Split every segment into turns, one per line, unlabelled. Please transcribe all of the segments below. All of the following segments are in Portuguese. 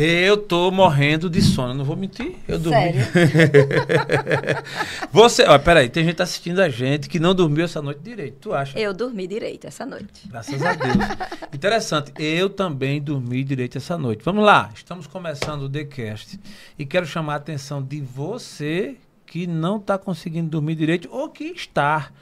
Eu tô morrendo de sono, não vou mentir. Eu dormi.
Sério?
Você, ó, peraí, tem gente assistindo a gente que não dormiu essa noite direito. Tu acha?
Eu dormi direito essa noite.
Graças a Deus. Interessante. Eu também dormi direito essa noite. Vamos lá. Estamos começando o TheCast e quero chamar a atenção de você que não está conseguindo dormir direito ou que está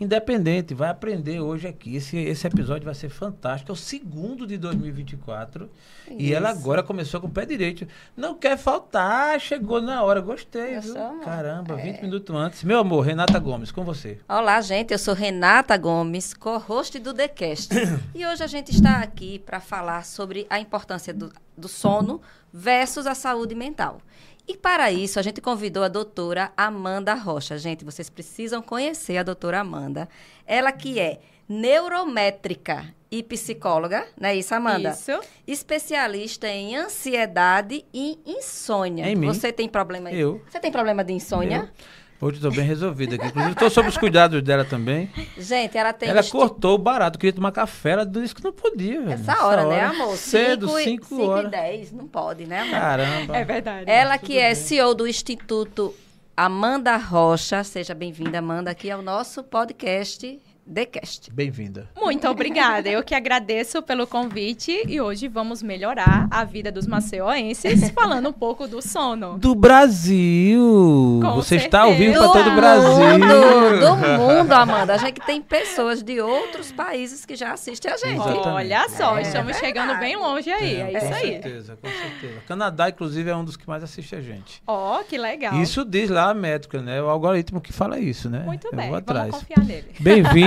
independente, vai aprender hoje aqui. Esse, esse episódio vai ser fantástico. É o segundo de 2024. E ela
Isso.
agora começou com o pé direito. Não quer faltar, chegou na hora. Gostei. Caramba,
É.
20 minutos antes. Meu amor, Renata Gomes, com você.
Olá, gente. Eu sou Renata Gomes, co-host do TheCast. e hoje a gente está aqui para falar sobre a importância do, do sono versus a saúde mental. E para isso, a gente convidou a doutora Amanda Rocha. Gente, vocês precisam conhecer a doutora Amanda. Ela que é neurométrica e psicóloga, não é isso, Amanda?
Isso.
Especialista em ansiedade e insônia.
Em mim?
Você tem problema
Eu.
Você tem problema de insônia?
Hoje estou bem resolvida aqui. Inclusive, estou sob os cuidados dela também.
Gente, ela tem
ela
esti-
cortou o barato, queria tomar café, ela disse que não podia. velho.
Essa hora, né, amor?
Cedo, 5
5
horas.
e 10, não pode, né, amor?
Caramba.
É verdade.
Ela que é
bem.
CEO do Instituto Amanda Rocha. Seja bem-vinda, Amanda, aqui ao nosso podcast TheCast.
Bem-vinda.
Muito obrigada. Eu que agradeço pelo convite e hoje vamos melhorar a vida dos maceioenses falando um pouco do sono.
Do Brasil!
Com
Você está ao vivo para
Do
todo o Brasil!
mundo, do mundo, Amanda. A gente tem pessoas de outros países que já assistem a gente.
Exatamente.
Olha só,
É
estamos chegando
verdade.
bem longe aí. É,
com
isso aí.
certeza, com certeza. Canadá, inclusive, é um dos que mais assiste a gente.
Ó, que legal.
Isso diz lá a métrica, né? O algoritmo que fala isso, né?
Muito
Eu
bem.
vou
Vamos
atrás.
confiar nele.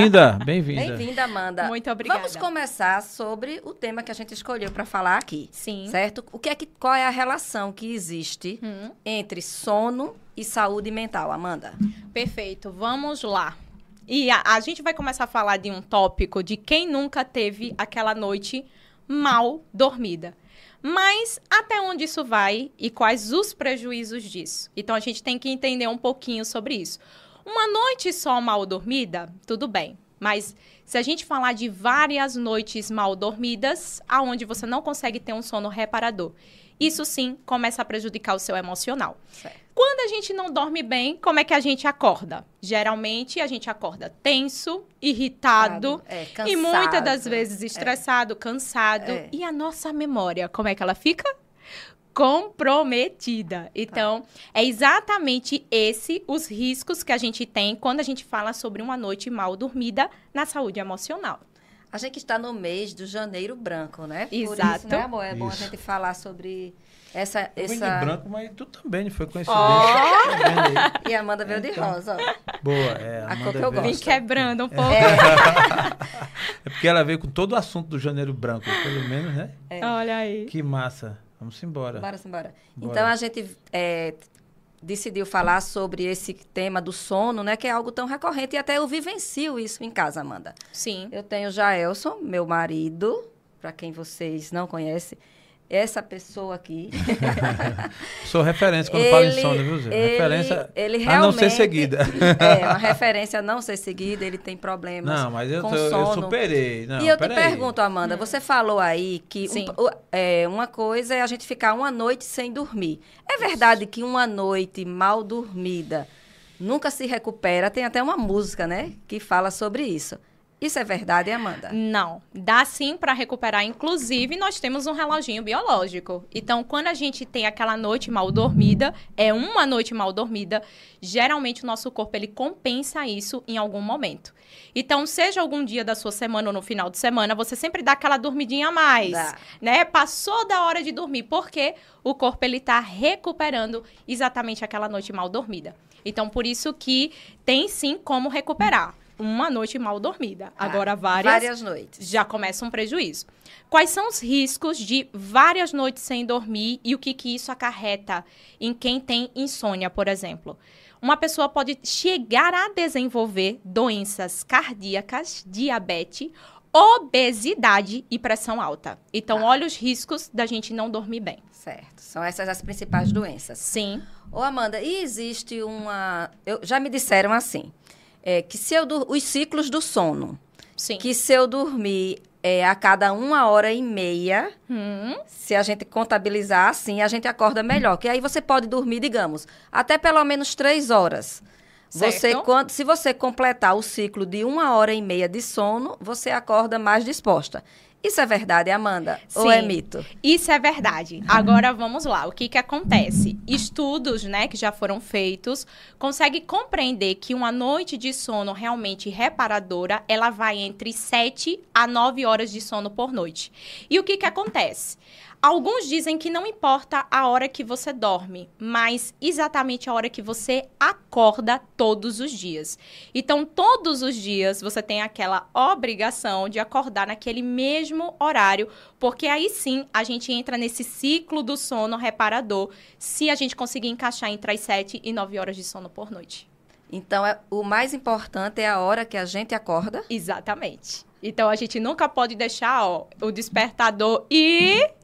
Bem-vinda, bem-vinda.
Bem-vinda, Amanda.
Muito obrigada.
Vamos começar sobre o tema que a gente escolheu para falar aqui.
Sim.
Certo? O que é que, qual é a relação que existe
Hum,
entre sono e saúde mental, Amanda?
perfeito. Vamos lá. E a, a gente vai começar a falar de um tópico de quem nunca teve aquela noite mal dormida. Mas até onde isso vai e quais os prejuízos disso? Então a gente tem que entender um pouquinho sobre isso. Uma noite só mal dormida, tudo bem. Mas se a gente falar de várias noites mal dormidas, aonde você não consegue ter um sono reparador, isso sim começa a prejudicar o seu emocional.
Certo.
Quando a gente não dorme bem, como é que a gente acorda? Geralmente a gente acorda tenso, irritado,
É,
e muitas das vezes estressado, cansado.
É.
E a nossa memória, como é que ela fica? Comprometida. Então, é exatamente esse os riscos que a gente tem quando a gente fala sobre uma noite mal dormida na saúde emocional.
A gente está no mês do janeiro branco, né? Por
Exato.
isso, né, amor? É bom
Isso.
a gente falar sobre essa...
Eu
essa...
de branco, mas tu também, não foi coincidência. Tá vendo aí?
E a Amanda veio de
Então.
rosa, ó.
Boa, é.
A
Amanda
cor que eu
veio-
Vim
Gosto.
quebrando um pouco.
É porque ela veio com todo o assunto do janeiro branco, pelo menos, né?
Olha aí.
Que massa. Vamos embora.
Bora, embora.
Bora.
Então, a gente é, decidiu falar sobre esse tema do sono, né? Que é algo tão recorrente. E até eu vivencio isso em casa, Amanda.
Sim.
Eu tenho Jaelson, meu marido, para quem vocês não conhecem. Essa pessoa aqui.
Sou referência quando falo em
Ele-
sono, viu, Zé?
ele-
referência
ele
a não ser seguida.
É, uma referência a não ser seguida, ele tem problemas.
Não, mas eu,
com
eu
sono.
superei. Não,
e eu te
peraí.
pergunto, Amanda, você falou aí que um- é, uma coisa é a gente ficar uma noite sem dormir. É verdade que uma noite mal dormida nunca se recupera? Tem até uma música, né, que fala sobre isso. Isso é verdade, Amanda?
Não, dá sim para recuperar. Inclusive, nós temos um reloginho biológico. Então, quando a gente tem aquela noite mal dormida, é uma noite mal dormida, geralmente o nosso corpo ele compensa isso em algum momento. Então, seja algum dia da sua semana ou no final de semana, você sempre dá aquela dormidinha a mais,
Dá.
né? Passou da hora de dormir, porque o corpo ele tá recuperando exatamente aquela noite mal dormida. Então, por isso que tem sim como recuperar uma noite mal dormida. Agora, várias,
Várias noites.
já começa um prejuízo. Quais são os riscos de várias noites sem dormir e o que, que isso acarreta em quem tem insônia, por exemplo? Uma pessoa pode chegar a desenvolver doenças cardíacas, diabetes, obesidade e pressão alta. Então, olha os riscos da gente não dormir bem.
Certo. São essas as principais doenças.
Sim.
Ô, Amanda, e existe uma. Eu, já me disseram assim: é, que se eu os ciclos do sono,
Sim.
que se eu dormir é a cada uma hora e meia.
Hum,
Se a gente contabilizar assim, a gente acorda melhor. Que aí você pode dormir, digamos, até pelo menos três horas. Você, quando, se você completar o ciclo de uma hora e meia de sono, você acorda mais disposta. Isso é verdade, Amanda? Ou é
Sim.
mito?
Isso é verdade. Agora vamos lá. O que, que acontece? Estudos, né, que já foram feitos, conseguem compreender que uma noite de sono realmente reparadora, ela vai entre 7 a 9 horas de sono por noite. E o que, que acontece? Alguns dizem que não importa a hora que você dorme, mas exatamente a hora que você acorda todos os dias. Então, todos os dias você tem aquela obrigação de acordar naquele mesmo horário, porque aí sim a gente entra nesse ciclo do sono reparador, se a gente conseguir encaixar entre as 7 e 9 horas de sono por noite.
Então, é, o mais importante é a hora que a gente acorda.
Exatamente. Então a gente nunca pode deixar ó, o despertador ir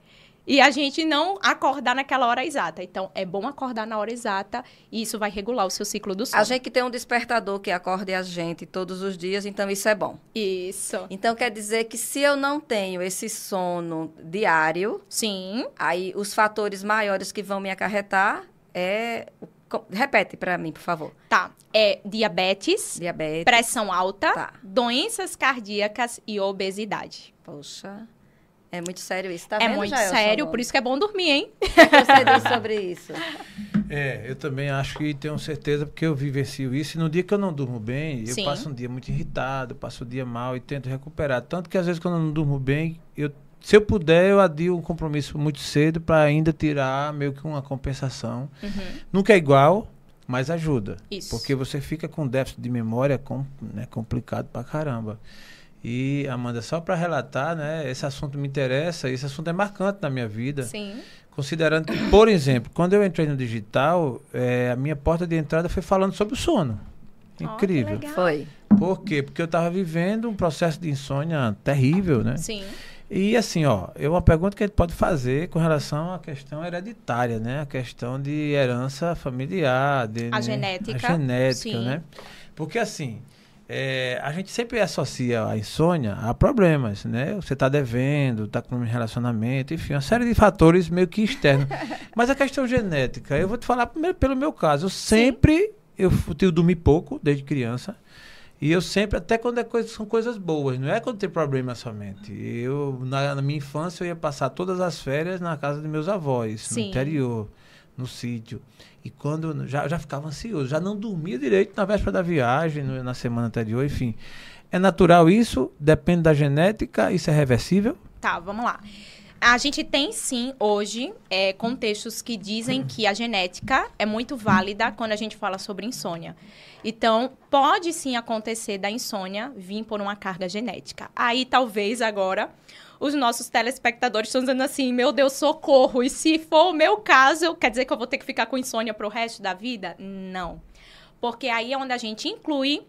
e a gente não acordar naquela hora exata. Então é bom acordar na hora exata e isso vai regular o seu ciclo do sono.
A gente tem um despertador que acorde a gente todos os dias, então isso é bom.
Isso.
Então quer dizer que se eu não tenho esse sono diário,
Sim.
aí os fatores maiores que vão me acarretar é. Repete para mim, por favor.
Tá. É diabetes,
Diabetes.
pressão alta,
Tá.
doenças cardíacas e obesidade.
Poxa, é muito sério isso. Tá
é
vendo,
muito
Jaelson
sério, por isso que é bom dormir, hein?
Você diz sobre isso?
É, eu também acho que tenho certeza, porque eu vivencio isso. E no dia que eu não durmo bem, eu
Sim.
passo um dia muito irritado, passo o dia mal e tento recuperar. Tanto que às vezes quando eu não durmo bem, eu, se eu puder, eu adio um compromisso muito cedo para ainda tirar meio que uma compensação. Nunca é igual, mas ajuda.
Isso.
Porque você fica com déficit de memória com, né, complicado pra caramba. E, Amanda, só para relatar, né, esse assunto me interessa, esse assunto é marcante na minha vida.
Sim.
Considerando que, por exemplo, quando eu entrei no digital, eh, a minha porta de entrada foi falando sobre o sono. Incrível.
legal.
Foi.
Por quê? Porque eu estava vivendo um processo de insônia terrível, né?
Sim.
E assim, ó, é uma pergunta que a gente pode fazer com relação à questão hereditária, né? A questão de herança familiar, de,
A
né?
genética,
A genética,
sim.
né? Porque assim, é, a gente sempre associa a insônia a problemas, né? Você está devendo, está com um relacionamento, enfim, uma série de fatores meio que externos. Mas a questão genética, eu vou te falar primeiro pelo meu caso. Eu sempre, eu, eu dormi pouco desde criança. E eu sempre, até quando é coisa, são coisas boas, não é quando tem problema somente. Eu, na, na minha infância, eu ia passar todas as férias na casa de meus avós,
Sim.
no interior, no sítio. E quando já, já ficava ansioso, já não dormia direito na véspera da viagem, no- na semana anterior, enfim. É natural isso? Depende da genética? Isso é reversível?
Tá, vamos lá. A gente tem sim hoje é, contextos que dizem que a genética é muito válida quando a gente fala sobre insônia. Então, pode sim acontecer da insônia vir por uma carga genética. Aí, talvez agora, os nossos telespectadores estão dizendo assim: meu Deus, socorro. E se for o meu caso, quer dizer que eu vou ter que ficar com insônia pro resto da vida? Não. Porque aí é onde a gente inclui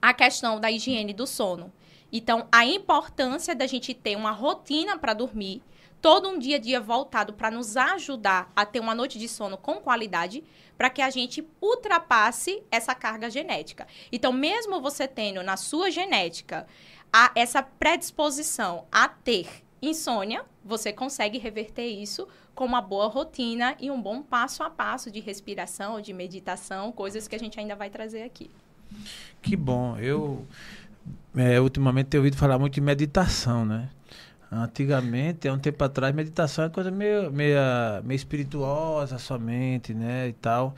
a questão da higiene do sono. Então, a importância da gente ter uma rotina para dormir, todo um dia a dia voltado para nos ajudar a ter uma noite de sono com qualidade, para que a gente ultrapasse essa carga genética. Então, mesmo você tendo na sua genética a- essa predisposição a ter insônia, você consegue reverter isso com uma boa rotina e um bom passo a passo de respiração, de meditação, coisas que a gente ainda vai trazer aqui.
Que bom. Eu é, ultimamente tenho ouvido falar muito de meditação, né? Antigamente, há um tempo atrás, meditação é coisa meio, meio, meio espirituosa somente, né? E tal.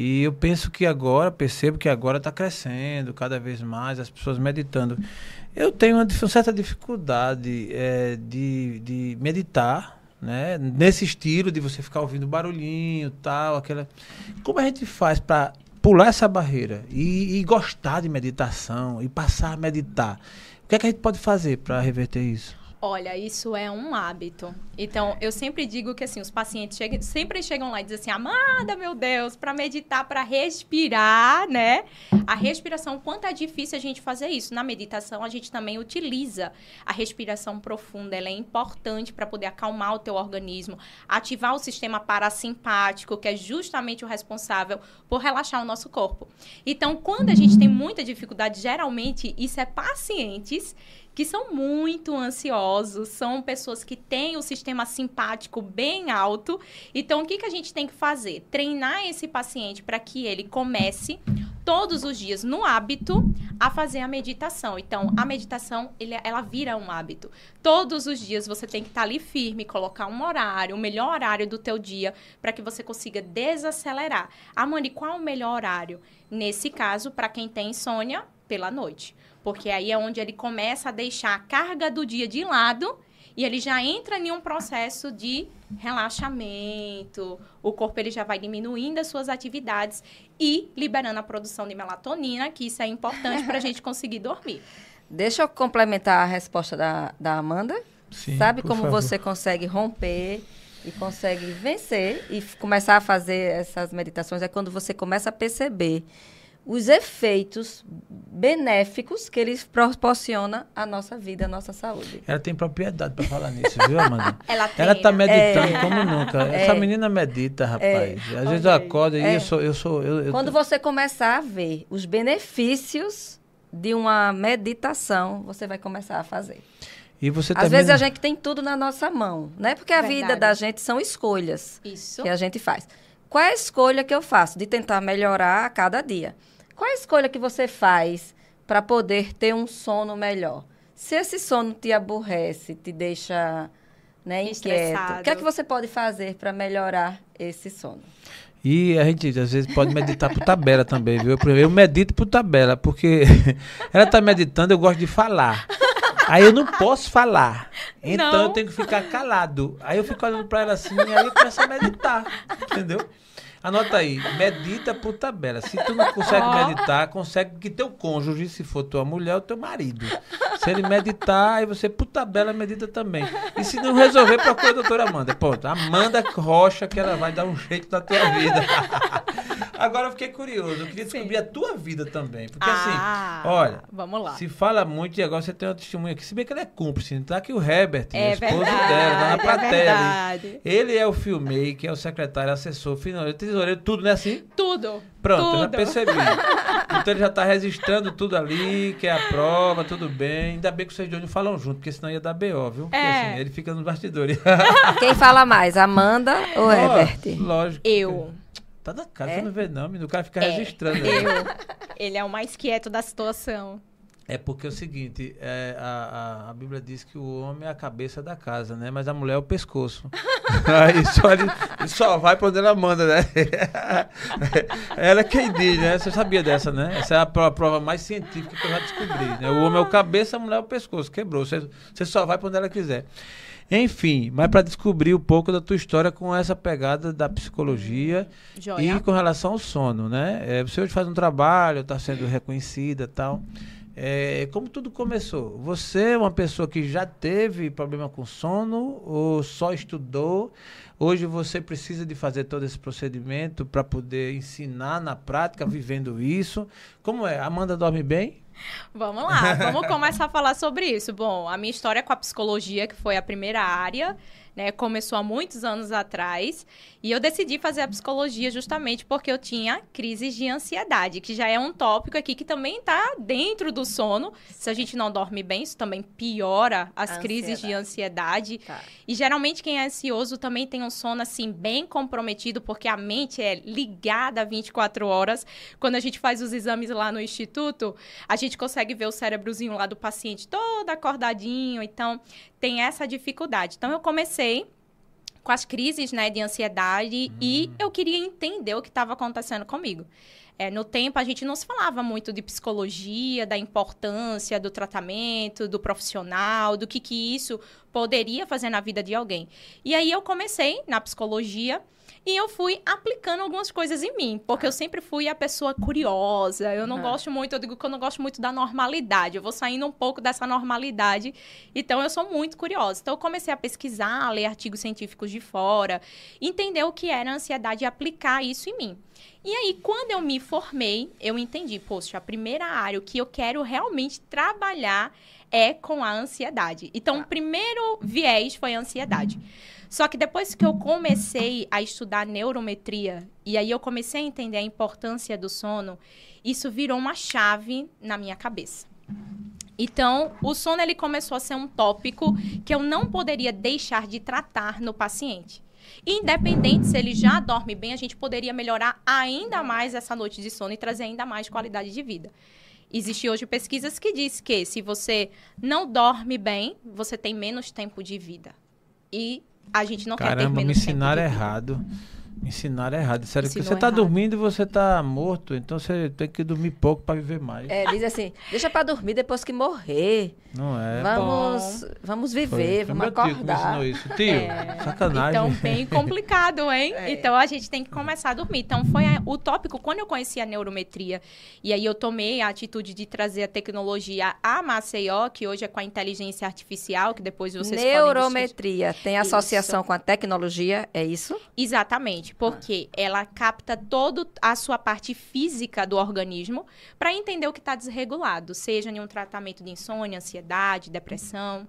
E eu penso que agora, percebo que agora está crescendo cada vez mais, as pessoas meditando. Eu tenho uma, dif- certa dificuldade é, de, de meditar, né? Nesse estilo de você ficar ouvindo barulhinho tal, aquela. Como a gente faz para pular essa barreira e, e gostar de meditação e passar a meditar? O que é que a gente pode fazer para reverter isso?
Olha, isso é um hábito. Então, eu sempre digo que assim, os pacientes chegam- sempre chegam lá e dizem assim: "Amada, meu Deus, para meditar, para respirar, né? A respiração, quanto é difícil a gente fazer isso. Na meditação, a gente também utiliza a respiração profunda, ela é importante para poder acalmar o teu organismo, ativar o sistema parasimpático, que é justamente o responsável por relaxar o nosso corpo. Então, quando a gente tem muita dificuldade, geralmente isso é pacientes que são muito ansiosos, são pessoas que têm o sistema simpático bem alto. Então, o que, que a gente tem que fazer? Treinar esse paciente para que ele comece todos os dias no hábito a fazer a meditação. Então, a meditação, ele, ela vira um hábito. Todos os dias você tem que estar ali firme, colocar um horário, o melhor horário do teu dia, para que você consiga desacelerar. Ah, Mani, qual o melhor horário? Nesse caso, para quem tem insônia, pela noite. Porque aí é onde ele começa a deixar a carga do dia de lado e ele já entra em um processo de relaxamento. O corpo ele já vai diminuindo as suas atividades e liberando a produção de melatonina, que isso é importante para a gente conseguir dormir.
Deixa eu complementar a resposta da, da Amanda.
Sim,
Sabe como
favor.
você consegue romper e consegue vencer e começar a fazer essas meditações? É quando você começa a perceber os efeitos benéficos que eles proporcionam à nossa vida, à nossa saúde.
Ela tem propriedade para falar nisso, viu, Amanda?
Ela
Ela tá meditando
É.
como nunca.
É.
Essa menina medita, rapaz. Às vezes eu acordo e
É.
eu sou. Eu sou eu, eu
Quando
tô-
você começar a ver os benefícios de uma meditação, você vai começar a fazer.
E você
Às vezes a gente tem tudo na nossa mão, né? Porque a vida
Verdade.
da gente são escolhas.
Isso.
que a gente faz. Qual é a escolha que eu faço de tentar melhorar a cada dia? Qual a escolha que você faz para poder ter um sono melhor? Se esse sono te aborrece, te deixa né, inquieto, o que é que você pode fazer para melhorar esse sono?
E a gente às vezes pode meditar por tabela também, viu? Eu, eu medito por tabela, porque ela tá meditando, eu gosto de falar. Aí eu não posso falar. Então
Não.
eu tenho que ficar calado. Aí eu fico olhando pra ela assim, e aí eu começo a meditar. Entendeu? Anota aí, medita por tabela. Se tu não consegue meditar, consegue que teu cônjuge, se for tua mulher ou teu marido. Se ele meditar, aí você por tabela medita também. E se não resolver, procura a doutora Amanda. Pronto, Amanda Rocha, que ela vai dar um jeito na tua vida. Agora eu fiquei curioso, eu queria descobrir a tua vida também. Porque
Ah,
assim, olha,
Vamos lá.
se fala muito e agora você tem uma testemunha aqui. Se bem que ele é cúmplice, tá aqui o Herbert,
É
o esposo dela, tá na
é
plateia
verdade.
Ele é o filmmaker, é o secretário, assessor, financeiro, tesoureiro, tudo, né assim?
Tudo.
Pronto, eu já
tudo.
percebi. Então ele já tá registrando tudo ali, que é a prova, tudo bem. Ainda bem que vocês dois não falam junto, porque senão ia dar BO, viu? Porque
É.
assim, ele fica nos bastidores.
Quem fala mais, Amanda ou
Ó,
Herbert?
Lógico.
Eu.
Tá na cara,
É?
você não vê não, menino. O cara fica
É,
registrando.
Eu. Ele é o mais quieto da situação.
É porque é o seguinte, é, a, a, a Bíblia diz que o homem é a cabeça da casa, né? Mas a mulher é o pescoço. Aí só, ele, ele só vai pra onde ela manda, né? ela é quem diz, né? Você sabia dessa, né? Essa é a prova, mais científica que eu já descobri. Né? O homem é o cabeça, a mulher é o pescoço. Quebrou. Você, você só vai pra onde ela quiser. Enfim, mas para descobrir um pouco da tua história com essa pegada da psicologia
Joia.
e com relação ao sono, né? É, você hoje faz um trabalho, está sendo reconhecida e tal. É, como tudo começou? Você é uma pessoa que já teve problema com sono ou só estudou? Hoje você precisa de fazer todo esse procedimento para poder ensinar na prática, vivendo isso. Como é? Amanda dorme bem?
Vamos lá, vamos começar a falar sobre isso. Bom, a minha história com a psicologia, que foi a primeira área, né, começou há muitos anos atrás, e eu decidi fazer a psicologia justamente porque eu tinha crises de ansiedade, que já é um tópico aqui que também está dentro do sono. Se a gente não dorme bem, isso também piora as crises de ansiedade.
Tá.
E geralmente quem é ansioso também tem um sono assim bem comprometido, porque a mente é ligada 24 horas. Quando a gente faz os exames lá no instituto, a gente consegue ver o cérebrozinho lá do paciente todo acordadinho, então tem essa dificuldade. Então eu comecei com as crises, né, de ansiedade e eu queria entender o que estava acontecendo comigo. É, no tempo, a gente não se falava muito de psicologia, da importância do tratamento, do profissional, do que, que isso poderia fazer na vida de alguém. E aí eu comecei na psicologia e eu fui aplicando algumas coisas em mim, porque eu sempre fui a pessoa curiosa. Eu não
Uhum.
gosto muito, eu digo que eu não gosto muito da normalidade. Eu vou saindo um pouco dessa normalidade. Então eu sou muito curiosa. Então eu comecei a pesquisar, a ler artigos científicos de fora, entender o que era ansiedade e aplicar isso em mim. E aí, quando eu me formei, eu entendi, poxa, a primeira área, o que eu quero realmente trabalhar é com a ansiedade. Então, o primeiro viés foi a ansiedade. Só que depois que eu comecei a estudar neurometria, e aí eu comecei a entender a importância do sono, isso virou uma chave na minha cabeça. Então, o sono ele começou a ser um tópico que eu não poderia deixar de tratar no paciente. Independente se ele já dorme bem, a gente poderia melhorar ainda mais essa noite de sono e trazer ainda mais qualidade de vida. Existem hoje pesquisas que diz que se você não dorme bem, você tem menos tempo de vida. E a gente não
Caramba,
quer ter menos
me ensinaram
tempo de vida.
Ensinaram errado. Disseram que você tá
errado.
dormindo e você tá morto, então você tem que dormir pouco para viver mais.
É, diz assim, deixa pra dormir depois que morrer.
Não é?
vamos, vamos viver,
foi
vamos
meu tio que me
acordar.
ensinou isso. Tio,
É.
sacanagem.
Então, bem complicado, hein?
É.
Então, a gente tem que começar a dormir. Então, foi a- o tópico, quando eu conheci a neurometria, e aí eu tomei a atitude de trazer a tecnologia a Maceió, que hoje é com a inteligência artificial, que depois vocês podem discutir.
Neurometria tem associação com a tecnologia, é isso?
Exatamente, porque ela capta toda a sua parte física do organismo para entender o que está desregulado, seja em um tratamento de insônia, ansiedade, depressão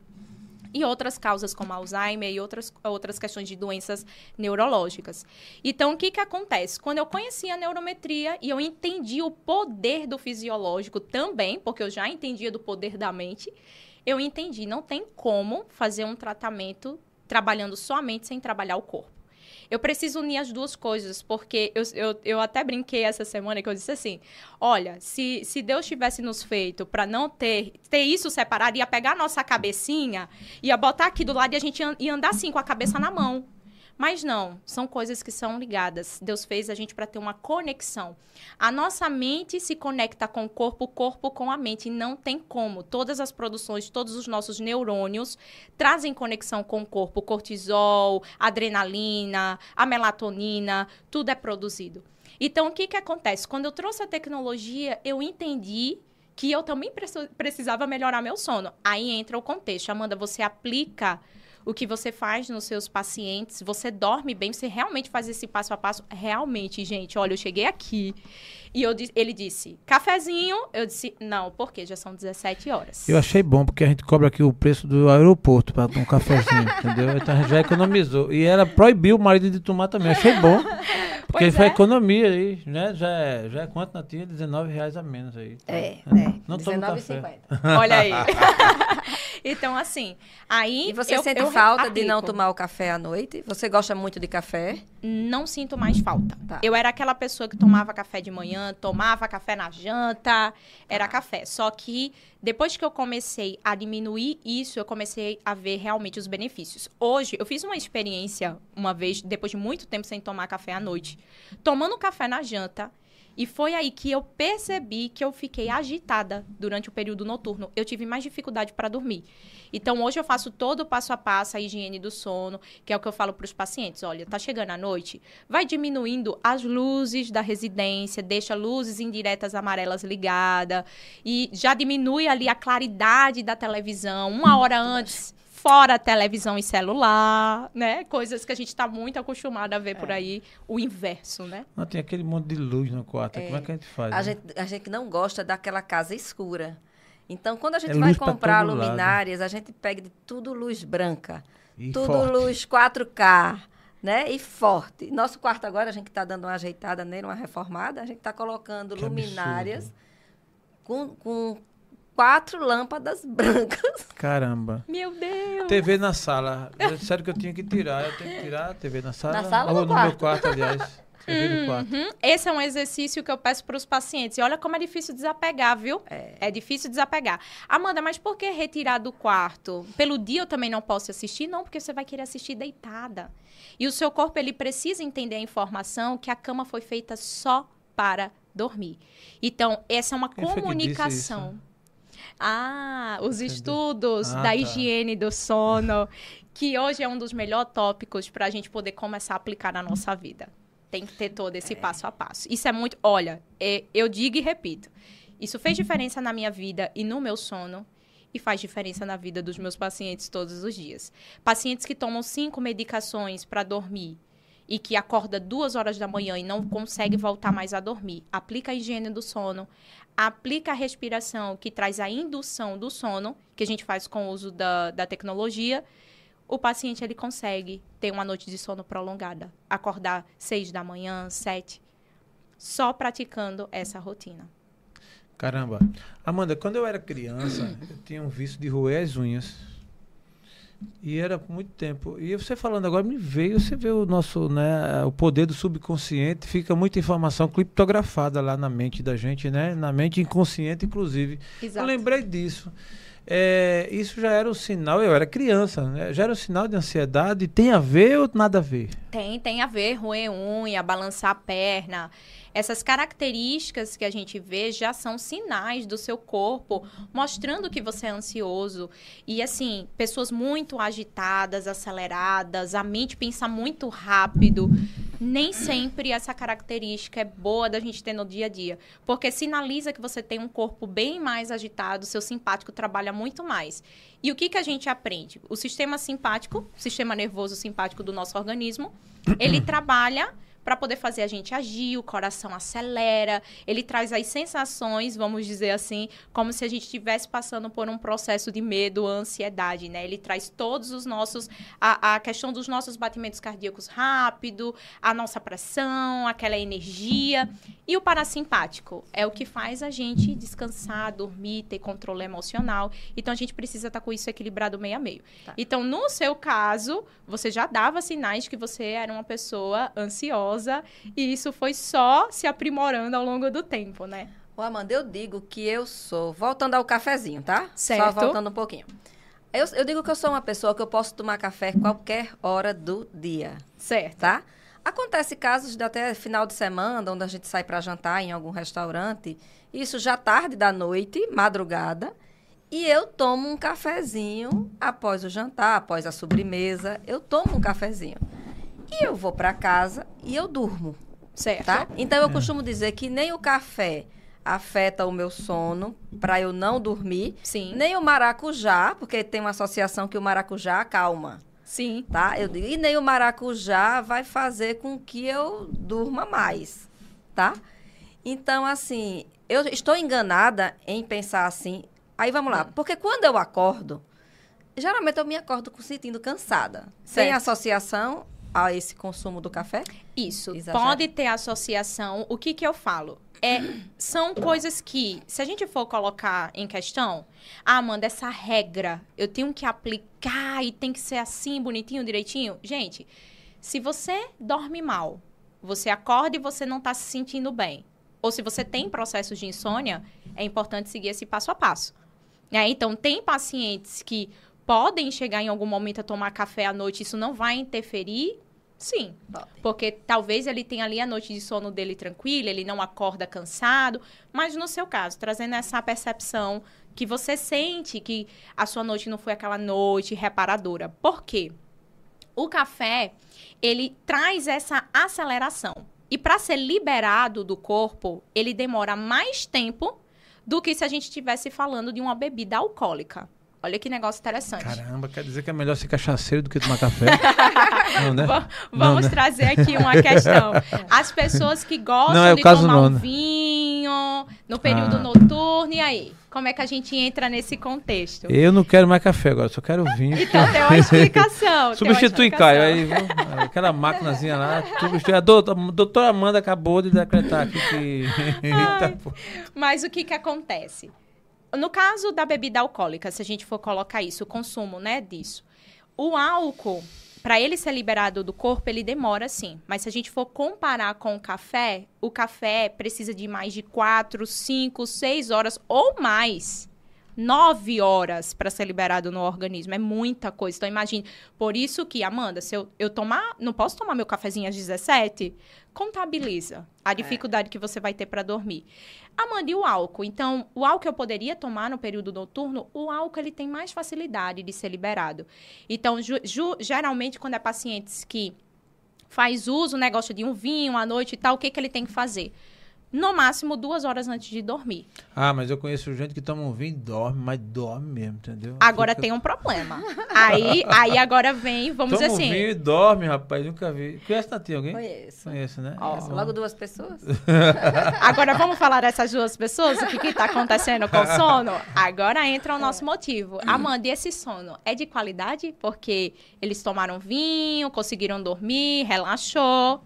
e outras causas como Alzheimer e outras, outras questões de doenças neurológicas. Então, o que, que acontece? Quando eu conheci a neurometria e eu entendi o poder do fisiológico também, porque eu já entendia do poder da mente, eu entendi, não tem como fazer um tratamento trabalhando somente sem trabalhar o corpo. Eu preciso unir as duas coisas, porque eu, eu, eu até brinquei essa semana que eu disse assim: olha, se, se Deus tivesse nos feito para não ter, ter isso separado, ia pegar a nossa cabecinha, ia botar aqui do lado e a gente ia, ia andar assim com a cabeça na mão. Mas não, são coisas que são ligadas. Deus fez a gente para ter uma conexão. A nossa mente se conecta com o corpo, o corpo com a mente. Não tem como. Todas as produções, todos os nossos neurônios trazem conexão com o corpo. Cortisol, adrenalina, a melatonina, tudo é produzido. Então, o que, que acontece? Quando eu trouxe a tecnologia, eu entendi que eu também precis- precisava melhorar meu sono. Aí entra o contexto. Amanda, você aplica o que você faz nos seus pacientes, você dorme bem, você realmente faz esse passo a passo. Realmente, gente, olha, eu cheguei aqui e eu, ele disse, cafezinho. Eu disse, não, porque já são 17 horas.
Eu achei bom, porque a gente cobra aqui o preço do aeroporto para um cafezinho, entendeu? Então a gente já economizou. E ela proibiu o marido de tomar também. Achei bom. Porque
Pois
foi
é.
economia aí, né? Já é, já é quanto na tinha? 19 reais a menos aí. Então,
É, é.
Não tomo café.
19,50.
Olha aí. então, assim, aí.
E você
eu-
sente
eu
falta de não
aplico.
tomar o café à noite? Você gosta muito de café?
Não sinto mais falta.
Tá.
Eu era aquela pessoa que tomava café de manhã, tomava café na janta, era
Tá.
café. Só que depois que eu comecei a diminuir isso, eu comecei a ver realmente os benefícios. Hoje, eu fiz uma experiência uma vez, depois de muito tempo sem tomar café à noite, tomando café na janta. E foi aí que eu percebi que eu fiquei agitada durante o período noturno. Eu tive mais dificuldade para dormir. Então, hoje eu faço todo o passo a passo, a higiene do sono, que é o que eu falo para os pacientes. Olha, tá chegando a noite, vai diminuindo as luzes da residência, deixa luzes indiretas amarelas ligadas e já diminui ali a claridade da televisão uma hora antes. Fora televisão e celular, né? Coisas que a gente está muito acostumado a ver por aí. O inverso, né?
Não, tem aquele monte de luz no quarto. Como é que a gente faz?
A
né?
gente, a gente não gosta daquela casa escura. Então, quando a gente
É
vai comprar
todo lado.
luminárias, a gente pega de tudo luz branca.
E
tudo
forte.
luz 4K, né? E forte. Nosso quarto agora, a gente está dando uma ajeitada nele, uma reformada, a gente está colocando
Que
luminárias com, com quatro lâmpadas brancas.
Caramba.
Meu Deus!
TV na sala. É sério que eu tinha que tirar. Eu tenho que tirar a TV na sala.
Na sala ou
Ou
no
no meu
quarto?
quarto, aliás. Quarto.
Uhum. Esse é um exercício que eu peço para os pacientes. E olha como é difícil desapegar, viu? É. difícil desapegar. Amanda, mas por que retirar do quarto? Pelo dia eu também não posso assistir? Não, porque você vai querer assistir deitada. E o seu corpo, ele precisa entender a informação que a cama foi feita só para dormir. Então, essa é uma
Quem foi que disse
comunicação. Ah, os
Entendeu.
estudos
Ah,
da
tá.
higiene do sono, que hoje é um dos melhores tópicos para a gente poder começar a aplicar na nossa vida. Tem que ter todo esse passo a passo. Isso é muito. Olha, é- eu digo e repito. Isso fez diferença na minha vida e no meu sono. E faz diferença na vida dos meus pacientes todos os dias. Pacientes que tomam cinco medicações para dormir e que acorda duas horas da manhã e não consegue voltar mais a dormir. Aplica a higiene do sono, aplica a respiração, que traz a indução do sono, que a gente faz com o uso da, da tecnologia. O paciente ele consegue ter uma noite de sono prolongada, acordar seis da manhã, sete, só praticando essa rotina.
Caramba. Amanda, quando eu era criança, eu tinha um vício de roer as unhas. E era por muito tempo. E você falando agora me veio, você vê o nosso, né, o poder do subconsciente, fica muita informação criptografada lá na mente da gente, né? Na mente inconsciente, inclusive.
Exato.
Eu lembrei disso. É, isso já era um sinal, eu era criança, né? já era um sinal de ansiedade. Tem a ver ou nada a ver?
Tem, tem a ver, roer unha, balançar a perna. Essas características que a gente vê já são sinais do seu corpo mostrando que você é ansioso. E assim, pessoas muito agitadas, aceleradas, a mente pensa muito rápido. Nem sempre essa característica é boa da gente ter no dia a dia, porque sinaliza que você tem um corpo bem mais agitado, seu simpático trabalha muito mais. E o que, que a gente aprende? O sistema simpático, o sistema nervoso simpático do nosso organismo, ele trabalha para poder fazer a gente agir, o coração acelera, ele traz as sensações, vamos dizer assim, como se a gente estivesse passando por um processo de medo, ansiedade, né? Ele traz todos os nossos a, a questão dos nossos batimentos cardíacos rápido, a nossa pressão, aquela energia. E o parasimpático é o que faz a gente descansar, dormir, ter controle emocional. Então a gente precisa estar tá com isso equilibrado meio a meio. Tá. Então, no seu caso, você já dava sinais de que você era uma pessoa ansiosa e isso foi só se aprimorando ao longo do tempo, né?
Ô, Amanda, eu digo que eu sou. Voltando ao cafezinho, tá?
Certo.
Só voltando um pouquinho. Eu, eu digo que eu sou uma pessoa que eu posso tomar café qualquer hora do dia.
Certo.
Tá? Acontece casos de até final de semana, onde a gente sai para jantar em algum restaurante, isso já tarde da noite, madrugada, e eu tomo um cafezinho após o jantar, após a sobremesa, eu tomo um cafezinho. E eu vou para casa e eu durmo.
Certo.
Tá? Então eu costumo dizer que nem o café afeta o meu sono para eu não dormir,
Sim.
nem o maracujá, porque tem uma associação que o maracujá acalma
Sim.
tá? Eu digo, e nem o maracujá vai fazer com que eu durma mais, tá? Então, assim, eu estou enganada em pensar assim. Aí vamos lá, porque quando eu acordo, geralmente eu me acordo sentindo cansada. Sem
Certo.
associação a esse consumo do café?
Isso. Pode ter associação. O que que eu falo? É, são coisas que, se a gente for colocar em questão, ah, Amanda, essa regra eu tenho que aplicar e tem que ser assim, bonitinho, direitinho. Gente, se você dorme mal, você acorda e você não está se sentindo bem, ou se você tem processos de insônia, é importante seguir esse passo a passo. né? Então, tem pacientes que podem chegar em algum momento a tomar café à noite, isso não vai interferir? Sim.
Pode.
Porque talvez ele tenha ali a noite de sono dele tranquila, ele não acorda cansado, mas no seu caso, trazendo essa percepção que você sente que a sua noite não foi aquela noite reparadora. Por quê? O café, ele traz essa aceleração. E para ser liberado do corpo, ele demora mais tempo do que se a gente estivesse falando de uma bebida alcoólica. Olha que negócio interessante.
Caramba, quer dizer que é melhor ser cachaceiro do que tomar café? não, né?
Va-
Não,
Vamos
né?
trazer aqui uma questão. As pessoas que gostam
Não, é
de tomar
não,
um
né?
vinho no período
Ah.
noturno, e aí? Como é que a gente entra nesse contexto?
Eu não quero mais café agora, só quero vinho.
Então tem uma explicação.
Substitui. Caio. Aí, vamos- aquela máquinazinha lá. Substitui. A doutora, Amanda acabou de decretar aqui que. Pô.
Mas o que que acontece? No caso da bebida alcoólica, se a gente for colocar isso, o consumo, né, disso. O álcool, para ele ser liberado do corpo, ele demora sim. Mas se a gente for comparar com o café, o café precisa de mais de 4, 5, 6 horas ou mais. 9 horas para ser liberado no organismo. É muita coisa. Então, imagine. Por isso que, Amanda, se eu, eu tomar. Não posso tomar meu cafezinho às 17? Contabiliza a dificuldade que você vai ter para dormir. Amanda, e o álcool? Então, o álcool eu poderia tomar no período noturno, o álcool ele tem mais facilidade de ser liberado. Então, ju- ju- geralmente, quando é pacientes que faz uso, né, gosta de um vinho à noite e tal, o que, que ele tem que fazer? No máximo, duas horas antes de dormir.
Ah, mas eu conheço gente que toma um vinho e dorme, mas dorme mesmo, entendeu?
Agora
Fica-
tem um problema. Aí, aí agora vem, vamos
Toma
dizer
um
assim.
vinho e dorme, rapaz. Nunca vi. Conhece Natinha alguém?
Conheço.
Conheço, né?
Ó,
bom.
Logo duas pessoas?
Agora vamos falar dessas duas pessoas? O que está acontecendo com o sono? Agora entra o nosso motivo. Amanda, e esse sono é de qualidade? Porque eles tomaram vinho, conseguiram dormir, relaxou.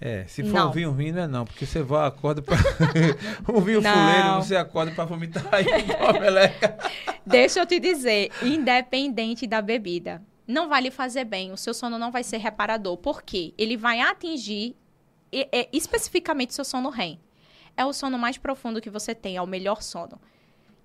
É, se for
Não.
um vinho ruim, não é não, porque você vai, acorda pra... um vinho
Não.
fuleiro, você acorda pra vomitar aí meleca.
Deixa eu te dizer, independente da bebida, não vai lhe fazer bem. O seu sono não vai ser reparador. Por quê? Ele vai atingir e- e- especificamente seu sono REM. É o sono mais profundo que você tem, é o melhor sono.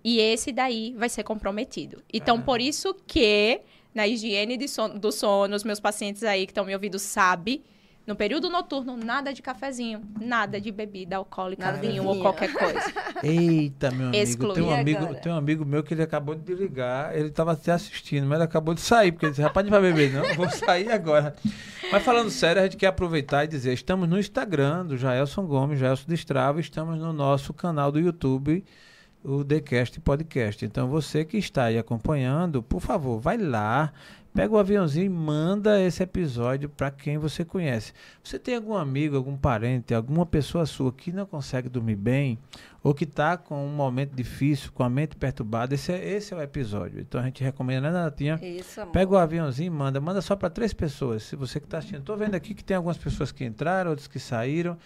E esse daí vai ser comprometido. Então, por isso que na higiene sono- do sono, os meus pacientes aí que estão me ouvindo sabem, no período noturno, nada de cafezinho, nada de bebida alcoólica,
Nada
vinho ou qualquer coisa.
Eita, meu amigo.
Excluir
Tem um amigo, tem um amigo meu que ele acabou de ligar, ele estava até assistindo, mas ele acabou de sair, porque ele disse, rapaz, não vai beber, não, vou sair agora. Mas falando sério, a gente quer aproveitar e dizer, estamos no Instagram do Jaelson Gomes, Jaelson Destrava, estamos no nosso canal do YouTube, o TheCast Podcast. Então, você que está aí acompanhando, por favor, vai lá, pega o aviãozinho e manda esse episódio para quem você conhece. Você tem algum amigo, algum parente, alguma pessoa sua que não consegue dormir bem, ou que está com um momento difícil, com a mente perturbada, esse é, esse é o episódio. Então, a gente recomenda, né, Natinha?
Isso, amor.
Pega o aviãozinho e manda. Manda só para três pessoas. Se você que está assistindo. Estou vendo aqui que tem algumas pessoas que entraram, outras que saíram,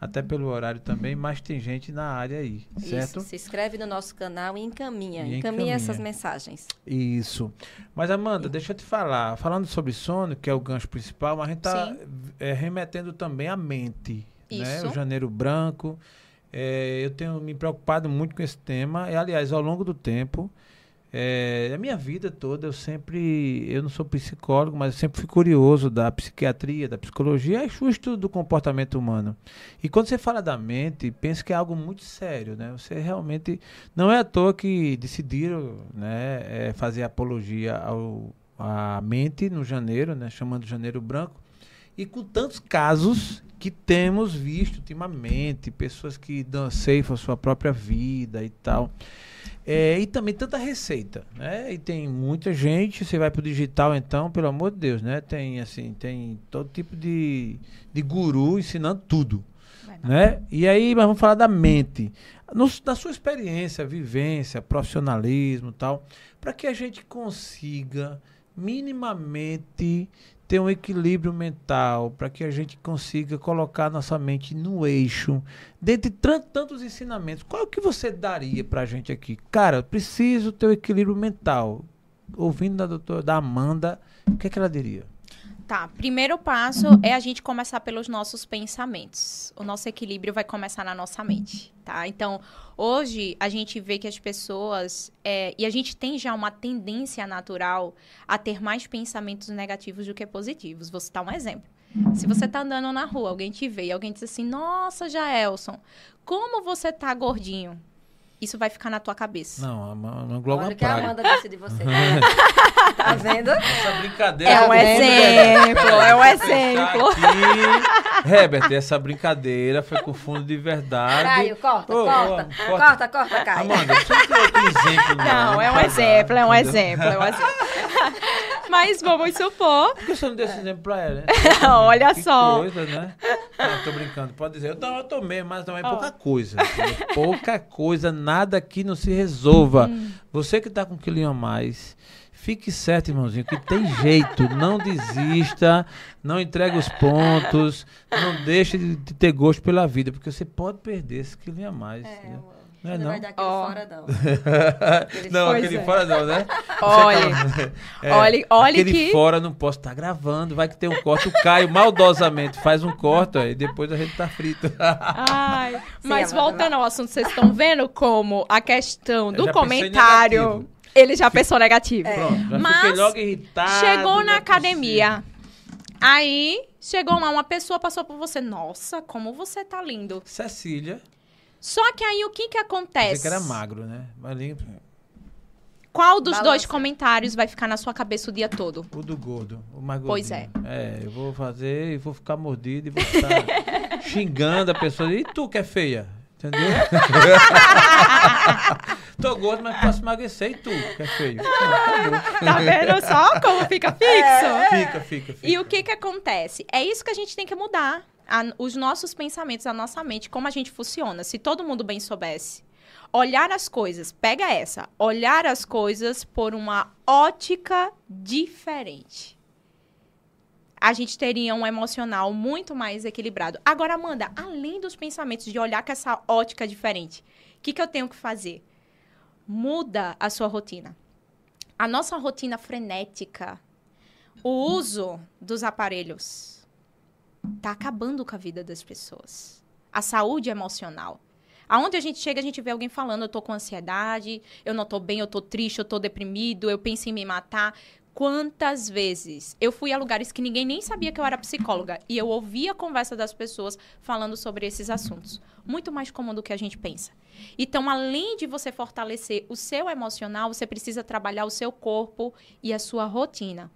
até pelo horário também, mas tem gente na área aí, certo?
Isso, se inscreve no nosso canal e encaminha.
E
encaminha,
encaminha.
essas mensagens.
Isso. Mas, Amanda, deixa eu te falar. Falando sobre sono, que é o gancho principal, mas a gente está
Sim.
remetendo também à mente. Né?
Isso.
O janeiro branco. É, eu tenho me preocupado muito com esse tema. E, aliás, ao longo do tempo, é, a minha vida toda, eu sempre. Eu não sou psicólogo, mas eu sempre fui curioso da psiquiatria, da psicologia, e justo do comportamento humano. E quando você fala da mente, pensa que é algo muito sério, né? Você realmente. Não é à toa que decidiram né, é, fazer apologia ao, à mente no janeiro, né? Chamando janeiro branco. E com tantos casos que temos visto ultimamente, pessoas que dão ceifam a sua própria vida e tal. É, e também tanta receita, né? E tem muita gente, você vai pro digital então, pelo amor de Deus, né? Tem assim, tem todo tipo de, de guru ensinando tudo, né? E aí, mas vamos falar da mente. No, da sua experiência, vivência, profissionalismo e tal, para que a gente consiga minimamente ter um equilíbrio mental, para que a gente consiga colocar nossa mente no eixo, dentre tantos ensinamentos, qual é que você daria para a gente aqui? Cara, preciso ter o equilíbrio mental. Ouvindo da doutora, da Amanda, o que, é que ela diria?
Tá, primeiro passo é a gente começar pelos nossos pensamentos. O nosso equilíbrio vai começar na nossa mente, tá? Então, hoje a gente vê que as pessoas é, e a gente tem já uma tendência natural a ter mais pensamentos negativos do que positivos. Vou citar um exemplo. Se você tá andando na rua, alguém te vê e alguém diz assim: "Nossa, Jaelson, como você tá gordinho?" Isso vai ficar na tua cabeça.
Não, a a Globo é
Olha que a
praga.
Amanda disse de você. tá vendo?
Essa brincadeira.
É um exemplo, é um exemplo.
aqui. Herbert, essa brincadeira foi com fundo de verdade.
Caio, corta,
Ô, ô,
corta, corta, corta, Caio.
Amanda, você não tem outro exemplo, não.
Não, é um
dar,
exemplo, é um exemplo, é um exemplo. Mas vamos supor.
Por que você não deu esse exemplo pra ela? né?
Olha
Que
só.
coisa, né? Não, tô brincando. Pode dizer, eu, não, eu tomei, mas não é
Ó.
pouca coisa. pouca coisa, nada aqui não se resolva.
Hum.
Você que tá com um quilinho a mais, fique certo, irmãozinho, que tem jeito. Não desista, não entregue os pontos, não deixe de, ter gosto pela vida, porque você pode perder esse quilinho a mais. entendeu? Não é
Não vai dar aquele
Ó.
fora, não.
não,
Pois
aquele
é.
fora não, né?
Olha,
É,
olhe, olhe
aquele
que.
fora não posso estar gravando, vai que tem um corte. O Caio maldosamente faz um corte ó, e depois a gente tá frito.
Ai,
Sim,
mas
Amanda,
voltando ao assunto, vocês estão vendo como a questão do comentário. Ele já pensou negativo.
Pronto, já
É. Mas
logo irritado.
Chegou na
é
academia. Aí chegou lá, uma pessoa passou por você. Nossa, como você tá lindo.
possível. Cecília,
Só que aí o que que acontece?
que era magro, né? Mas nem-
Qual dos
Balança.
dois comentários vai ficar na sua cabeça o dia todo?
o do gordo, o mais gordinho.
Pois é.
É, eu vou fazer e vou ficar mordido e vou ficar xingando a pessoa. E tu que é feia? Entendeu? Tô gordo, mas posso emagrecer. E tu que é feio? Não, acabou.
Tá vendo só como fica fixo?
Fica, fica, fica.
E o que que acontece? É isso que a gente tem que mudar. A- os nossos pensamentos, a nossa mente, como a gente funciona. Se todo mundo bem soubesse. Olhar as coisas, pega essa. Olhar as coisas por uma ótica diferente. a gente teria um emocional muito mais equilibrado. Agora, Amanda, além dos pensamentos de olhar com essa ótica diferente, o que, que eu tenho que fazer? Muda a sua rotina. A nossa rotina frenética, o uso dos aparelhos, está acabando com a vida das pessoas. A saúde emocional. Aonde a gente chega, a gente vê alguém falando, eu tô com ansiedade, eu não tô bem, eu tô triste, eu tô deprimido, eu penso em me matar. Quantas vezes eu fui a lugares que ninguém nem sabia que eu era psicóloga e eu ouvia a conversa das pessoas falando sobre esses assuntos. Muito mais comum do que a gente pensa. Então, além de você fortalecer o seu emocional, você precisa trabalhar o seu corpo e a sua rotina.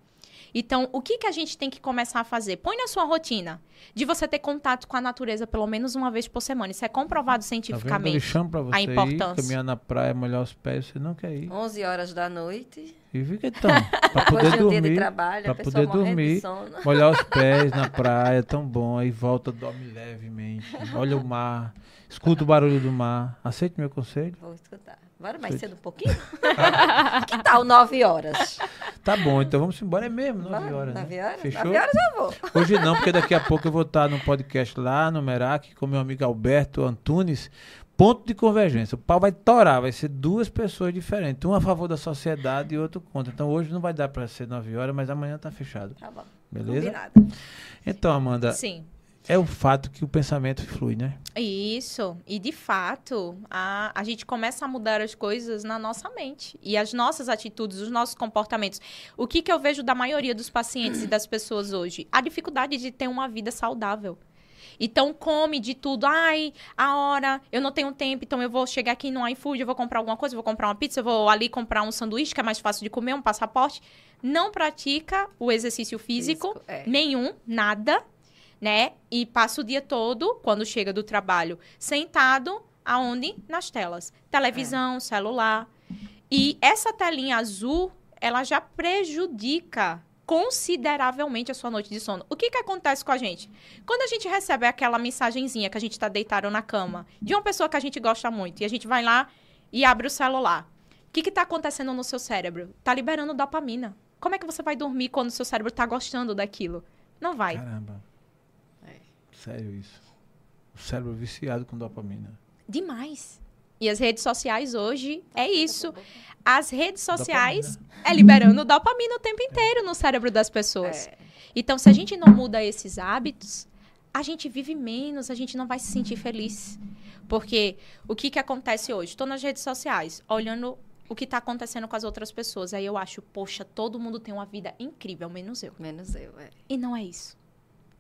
Então, o que, que a gente tem que começar a fazer? Põe na sua rotina de você ter contato com a natureza pelo menos uma vez por semana. Isso é comprovado cientificamente.
Tá vendo? pra você
a importância.
Ir, caminhar na praia, molhar os pés, você não quer ir.
11 horas da noite.
E fica então, para poder
de um
dormir,
dia de trabalho,
para poder dormir, molhar os pés na praia, tão bom, aí volta, dorme levemente, olha o mar, escuta o barulho do mar. Aceite meu conselho?
Vou escutar. Bora mais cedo um pouquinho? que tal 9 horas?
Tá bom, então vamos embora. É mesmo, 9 horas.
9
né?
horas?
Fechou?
9 horas eu vou.
Hoje não, porque daqui a pouco eu vou estar no podcast lá no Merak com meu amigo Alberto Antunes. Ponto de convergência. O pau vai torar, vai ser duas pessoas diferentes. Um a favor da sociedade e outro contra. Então hoje não vai dar para ser 9 horas, mas amanhã tá fechado.
Tá bom.
Beleza?
Combinado.
Então, Amanda.
Sim.
É o fato que o pensamento flui, né?
Isso. E de fato, a, a gente começa a mudar as coisas na nossa mente. E as nossas atitudes, os nossos comportamentos. O que, que eu vejo da maioria dos pacientes e das pessoas hoje? A dificuldade de ter uma vida saudável. Então, come de tudo. Ai, a hora, eu não tenho tempo, então eu vou chegar aqui no iFood, eu vou comprar alguma coisa, eu vou comprar uma pizza, eu vou ali comprar um sanduíche, que é mais fácil de comer, um passaporte. Não pratica o exercício físico,
Físico, é.
nenhum, nada né? E passa o dia todo, quando chega do trabalho, sentado aonde? Nas telas. Televisão, é. celular. E essa telinha azul, ela já prejudica consideravelmente a sua noite de sono. O que que acontece com a gente? Quando a gente recebe aquela mensagenzinha que a gente está deitado na cama, de uma pessoa que a gente gosta muito, e a gente vai lá e abre o celular. O que está acontecendo no seu cérebro? Está liberando dopamina. Como é que você vai dormir quando o seu cérebro está gostando daquilo? Não vai.
Caramba. Sério isso. O cérebro viciado com dopamina.
Demais. E as redes sociais hoje é isso. As redes sociais dopamina. é liberando dopamina o tempo inteiro no cérebro das pessoas. É. Então, se a gente não muda esses hábitos, a gente vive menos, a gente não vai se sentir feliz. Porque o que, que acontece hoje? Estou nas redes sociais, olhando o que está acontecendo com as outras pessoas. Aí eu acho, poxa, todo mundo tem uma vida incrível, menos eu.
Menos eu, é.
E não é isso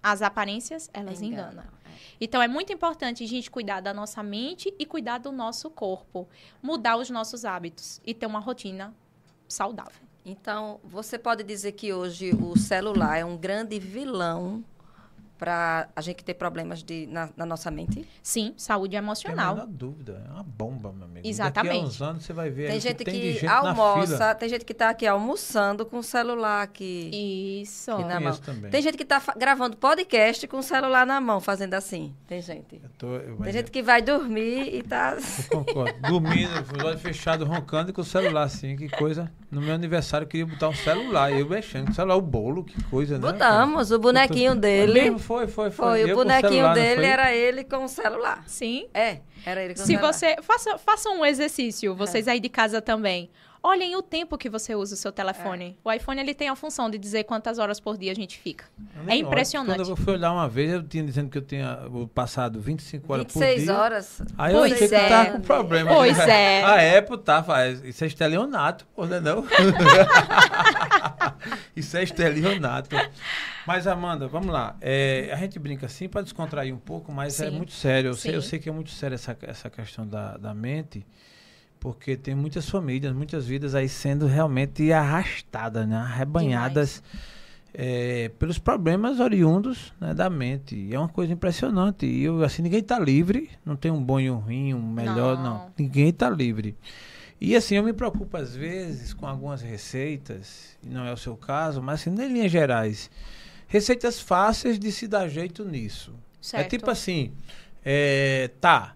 as aparências, elas enganam. enganam. É. Então, é muito importante a gente cuidar da nossa mente e cuidar do nosso corpo. Mudar os nossos hábitos e ter uma rotina saudável.
Então, você pode dizer que hoje o celular é um grande vilão para a gente ter problemas de, na, na, nossa mente?
Sim, saúde emocional.
Não dúvida, é uma bomba, meu amigo.
Exatamente.
Daqui a uns anos você vai ver
tem gente que,
tem gente
almoça, tem gente que está aqui almoçando com o celular aqui.
Isso.
Aqui na mão. Também. Tem gente que está gravando podcast com o celular na mão, fazendo assim. Tem gente. Eu tô, eu, tem gente que vai dormir e está
Eu concordo. Dormindo, olho fechado, roncando e com o celular assim, que coisa. No meu aniversário eu queria botar um celular, eu mexendo com o celular, o bolo, que coisa, né?
Botamos, o bonequinho dele.
Foi, foi, foi.
Foi, o bonequinho celular, dele era ele com o celular.
Sim.
É, era ele com
Se
o celular.
você. Faça, faça um exercício, vocês é. aí de casa também. Olhem o tempo que você usa o seu telefone. É. O iPhone ele tem a função de dizer quantas horas por dia a gente fica. É impressionante.
Quando eu fui olhar uma vez, eu tinha dizendo que eu tinha passado 25 horas 26 por dia.
26 horas.
Aí eu achei é. que tava com problema.
Pois é.
A Apple tá, faz. Isso é estelionato, pô, não é não? Isso é estelionato. Mas, Amanda, vamos lá. É, a gente brinca assim para descontrair um pouco, mas é Sim. é muito sério. Eu sei, eu sei, que é muito sério essa, essa questão da, da mente, porque tem muitas famílias, muitas vidas aí sendo realmente arrastadas, né? arrebanhadas é, pelos problemas oriundos né, da mente. E é uma coisa impressionante. E eu, assim, ninguém está livre, não tem um bom e um ruim, um melhor, não. não. Ninguém está livre. E assim, eu me preocupo às vezes com algumas receitas, e não é o seu caso, mas assim, em linhas gerais, receitas fáceis de se dar jeito nisso.
Certo.
É tipo assim, é, tá,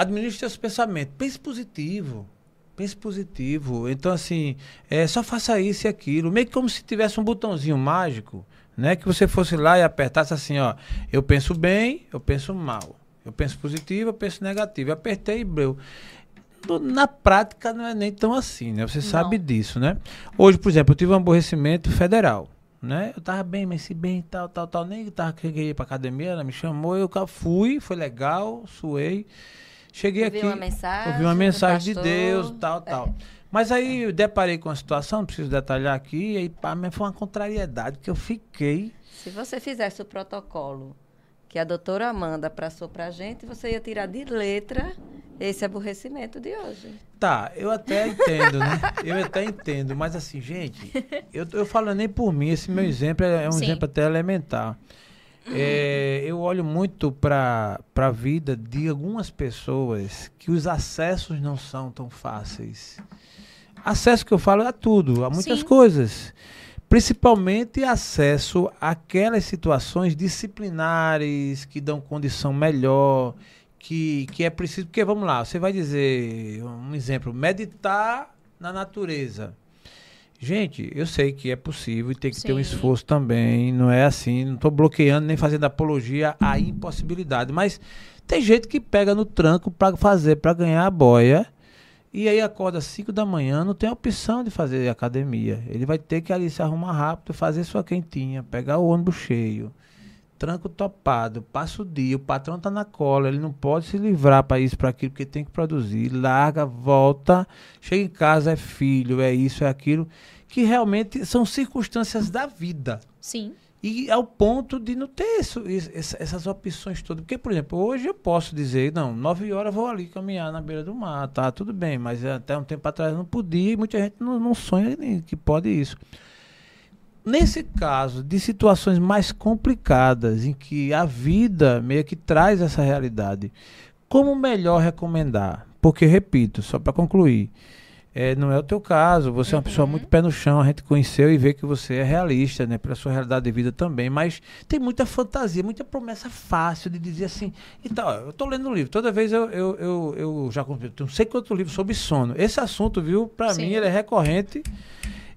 administre seus pensamentos, pense positivo, pense positivo. Então, assim, é, só faça isso e aquilo. Meio que como se tivesse um botãozinho mágico, né? Que você fosse lá e apertasse assim, ó. Eu penso bem, eu penso mal. Eu penso positivo, eu penso negativo. Eu apertei e breu. Na prática não é nem tão assim, né? Você não. sabe disso, né? Hoje, por exemplo, eu tive um aborrecimento federal, né? Eu tava bem, mas se bem, tal, tal, tal. Nem tava queria ir pra academia, ela me chamou, eu fui, foi legal, suei. Cheguei ouvi aqui, uma mensagem, ouvi uma mensagem de Deus, tal, é. tal. Mas aí eu deparei com a situação, não preciso detalhar aqui, e aí pá, foi uma contrariedade que eu fiquei.
Se você fizesse o protocolo que a doutora Amanda passou para a gente, você ia tirar de letra esse aborrecimento de hoje.
Tá, eu até entendo, né? Eu até entendo, mas assim, gente, eu, eu falo nem por mim, esse meu exemplo é, é um Sim. exemplo até elementar. É, eu olho muito para a vida de algumas pessoas que os acessos não são tão fáceis. Acesso que eu falo a tudo, a muitas Sim. coisas. Principalmente acesso àquelas situações disciplinares que dão condição melhor, que, que é preciso. Porque vamos lá, você vai dizer um exemplo: meditar na natureza. Gente, eu sei que é possível e tem que Sim. ter um esforço também. Não é assim, não estou bloqueando nem fazendo apologia à impossibilidade. Mas tem gente que pega no tranco para fazer, para ganhar a boia. E aí acorda às 5 da manhã, não tem opção de fazer academia. Ele vai ter que ali se arrumar rápido, fazer sua quentinha, pegar o ônibus cheio, tranco topado, passa o dia, o patrão tá na cola, ele não pode se livrar para isso, para aquilo, porque tem que produzir, larga, volta, chega em casa, é filho, é isso, é aquilo, que realmente são circunstâncias da vida.
Sim.
E ao ponto de não ter isso, essas opções todas. Porque, por exemplo, hoje eu posso dizer, não, nove horas vou ali caminhar na beira do mar, tá, tudo bem, mas até um tempo atrás não podia e muita gente não, não sonha que pode isso. Nesse caso de situações mais complicadas, em que a vida meio que traz essa realidade, como melhor recomendar? Porque, repito, só para concluir, é, não é o teu caso, você é uma pessoa muito pé no chão, a gente conheceu e vê que você é realista, né, pela sua realidade de vida também, mas tem muita fantasia, muita promessa fácil de dizer assim, então, eu estou lendo um livro, toda vez eu, eu, eu, eu já comprei, não sei quanto livro sobre sono, esse assunto, viu, para mim ele é recorrente,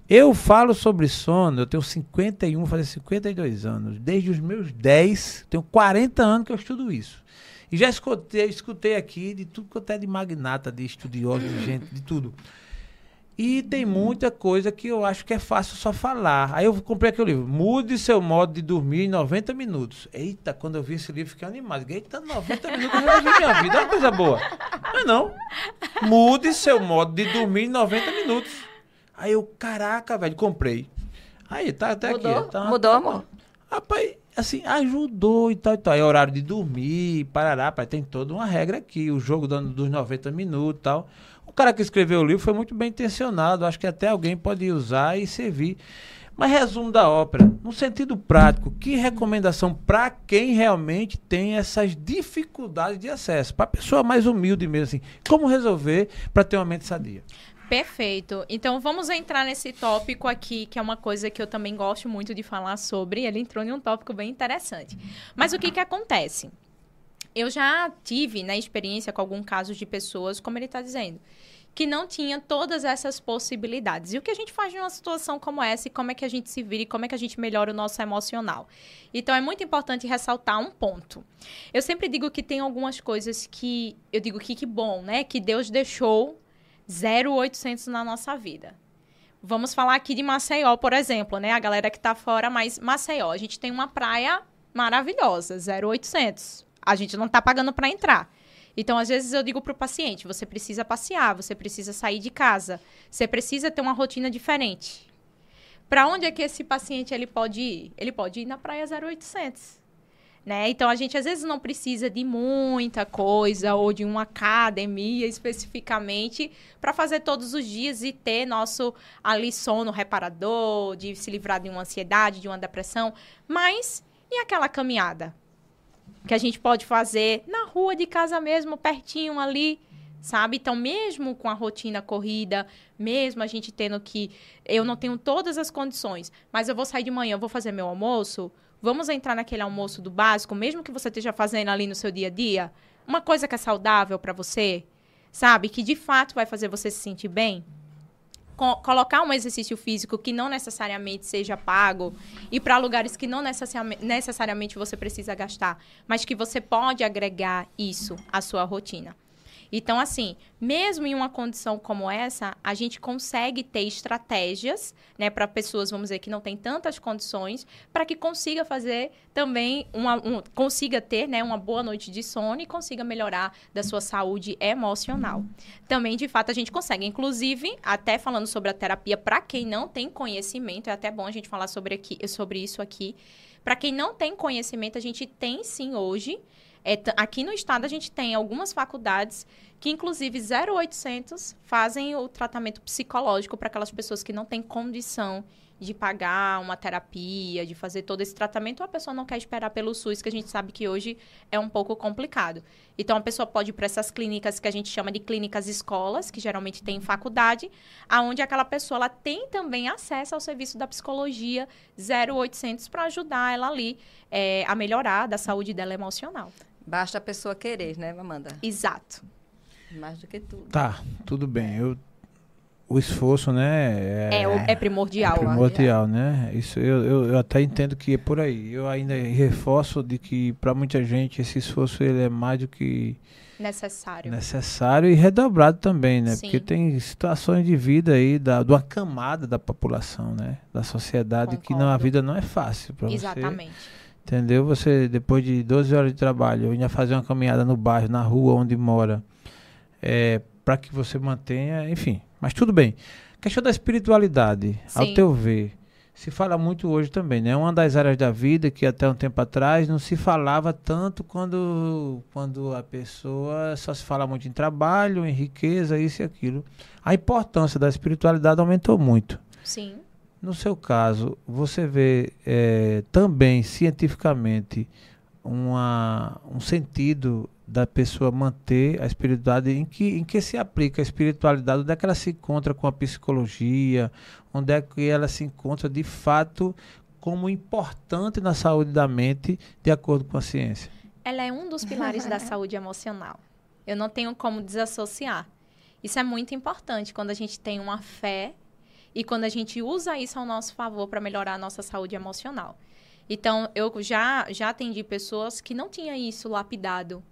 eu falo sobre sono, eu tenho 51, vou fazer 52 anos. Desde os meus 10, tenho 40 anos que eu estudo isso. E já escutei, escutei aqui de tudo que até de magnata, de estudiosos, de gente, de tudo. E tem muita coisa que eu acho que é fácil só falar. Aí eu comprei aquele livro, Mude seu modo de dormir em 90 minutos. Eita, quando eu vi esse livro, fiquei animado. Eita, 90 minutos eu resolvi minha vida. É uma coisa boa. Não é não. Mude seu modo de dormir em 90 minutos. Aí eu, caraca, velho, comprei. Aí, tá até
Mudou?
aqui. Tá,
Mudou, amor?
Rapaz, assim, ajudou e tal e tal. É horário de dormir, parará, rapaz, tem toda uma regra aqui. O jogo dando dos 90 minutos e tal. O cara que escreveu o livro foi muito bem intencionado. Acho que até alguém pode usar e servir. Mas resumo da ópera, no sentido prático, que recomendação para quem realmente tem essas dificuldades de acesso? Para a pessoa mais humilde mesmo, assim, como resolver para ter uma mente sadia?
Perfeito. Então vamos entrar nesse tópico aqui, que é uma coisa que eu também gosto muito de falar sobre. Ele entrou em um tópico bem interessante. Mas o que, que acontece? Eu já tive né, experiência com algum caso de pessoas, como ele está dizendo, que não tinha todas essas possibilidades. E o que a gente faz numa situação como essa e como é que a gente se vira e como é que a gente melhora o nosso emocional. Então é muito importante ressaltar um ponto. Eu sempre digo que tem algumas coisas que eu digo que que bom, né, que Deus deixou 0,800 na nossa vida. Vamos falar aqui de Maceió, por exemplo, né? A galera que tá fora, mas Maceió, a gente tem uma praia maravilhosa, 0,800. A gente não tá pagando para entrar. Então, às vezes eu digo pro paciente, você precisa passear, você precisa sair de casa, você precisa ter uma rotina diferente. Para onde é que esse paciente ele pode ir? Ele pode ir na praia 0800 né? Então a gente às vezes não precisa de muita coisa ou de uma academia especificamente para fazer todos os dias e ter nosso ali sono reparador, de se livrar de uma ansiedade, de uma depressão, mas e aquela caminhada que a gente pode fazer na rua de casa mesmo, pertinho ali, sabe? Então, mesmo com a rotina corrida, mesmo a gente tendo que eu não tenho todas as condições, mas eu vou sair de manhã, eu vou fazer meu almoço, Vamos entrar naquele almoço do básico, mesmo que você esteja fazendo ali no seu dia a dia? Uma coisa que é saudável para você, sabe? Que de fato vai fazer você se sentir bem. Co colocar um exercício físico que não necessariamente seja pago e para lugares que não necessariamente, necessariamente você precisa gastar, mas que você pode agregar isso à sua rotina. Então, assim, mesmo em uma condição como essa, a gente consegue ter estratégias, né, para pessoas, vamos dizer, que não têm tantas condições, para que consiga fazer também uma, um, consiga ter, né, uma boa noite de sono e consiga melhorar da sua saúde emocional. Também, de fato, a gente consegue. Inclusive, até falando sobre a terapia, para quem não tem conhecimento, é até bom a gente falar sobre, aqui, sobre isso aqui. Para quem não tem conhecimento, a gente tem sim hoje é, aqui no estado a gente tem algumas faculdades que, inclusive, 0800 fazem o tratamento psicológico para aquelas pessoas que não têm condição de pagar uma terapia, de fazer todo esse tratamento, ou a pessoa não quer esperar pelo SUS, que a gente sabe que hoje é um pouco complicado. Então, a pessoa pode ir para essas clínicas que a gente chama de clínicas escolas, que geralmente tem em faculdade, aonde aquela pessoa ela tem também acesso ao serviço da psicologia 0800 para ajudar ela ali é, a melhorar da saúde dela emocional.
Basta a pessoa querer, né, Amanda?
Exato.
Mais do que tudo.
Tá, tudo bem. Eu, o esforço, né?
É, é, é primordial.
É primordial, né? Isso eu, eu, eu, até entendo que é por aí. Eu ainda reforço de que para muita gente esse esforço ele é mais do que
necessário.
Necessário e redobrado também, né?
Sim.
Porque tem situações de vida aí da, de uma camada da população, né? Da sociedade
Concordo.
que não, a vida não é fácil para você.
Exatamente.
Entendeu? Você, depois de 12 horas de trabalho, ainda fazer uma caminhada no bairro, na rua onde mora, é, para que você mantenha, enfim. Mas tudo bem. Questão da espiritualidade, ao
Sim.
teu ver, se fala muito hoje também, né? Uma das áreas da vida que até um tempo atrás não se falava tanto quando, quando a pessoa só se fala muito em trabalho, em riqueza, isso e aquilo. A importância da espiritualidade aumentou muito.
Sim.
No seu caso, você vê é, também cientificamente uma, um sentido da pessoa manter a espiritualidade em que, em que se aplica a espiritualidade, onde é que ela se encontra com a psicologia, onde é que ela se encontra de fato como importante na saúde da mente, de acordo com a ciência.
Ela é um dos pilares da saúde emocional. Eu não tenho como desassociar. Isso é muito importante quando a gente tem uma fé e quando a gente usa isso ao nosso favor para melhorar a nossa saúde emocional. Então, eu já, já atendi pessoas que não tinham isso lapidado,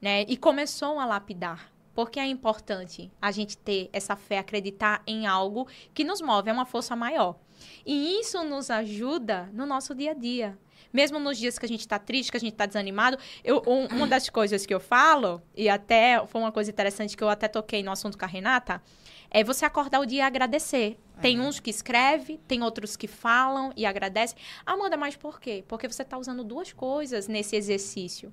né? E começou a lapidar. Porque é importante a gente ter essa fé, acreditar em algo que nos move, é uma força maior. E isso nos ajuda no nosso dia a dia. Mesmo nos dias que a gente está triste, que a gente está desanimado, eu, um, uma das coisas que eu falo, e até foi uma coisa interessante que eu até toquei no assunto com a Renata, é você acordar o dia e agradecer. Tem uns que escrevem, tem outros que falam e agradecem. Amanda, mas por quê? Porque você está usando duas coisas nesse exercício.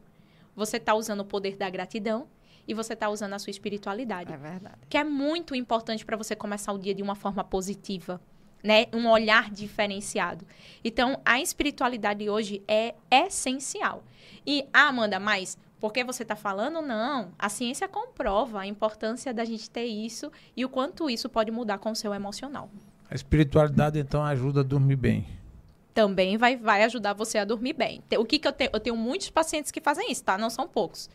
Você está usando o poder da gratidão e você está usando a sua espiritualidade.
É verdade.
Que é muito importante para você começar o dia de uma forma positiva. Né? Um olhar diferenciado. Então, a espiritualidade hoje é essencial. E, ah, Amanda, mas porque você está falando? Não. A ciência comprova a importância da gente ter isso e o quanto isso pode mudar com o seu emocional.
A espiritualidade, então, ajuda a dormir bem.
Também vai, vai ajudar você a dormir bem. O que, que eu tenho? Eu tenho muitos pacientes que fazem isso, tá? Não são poucos.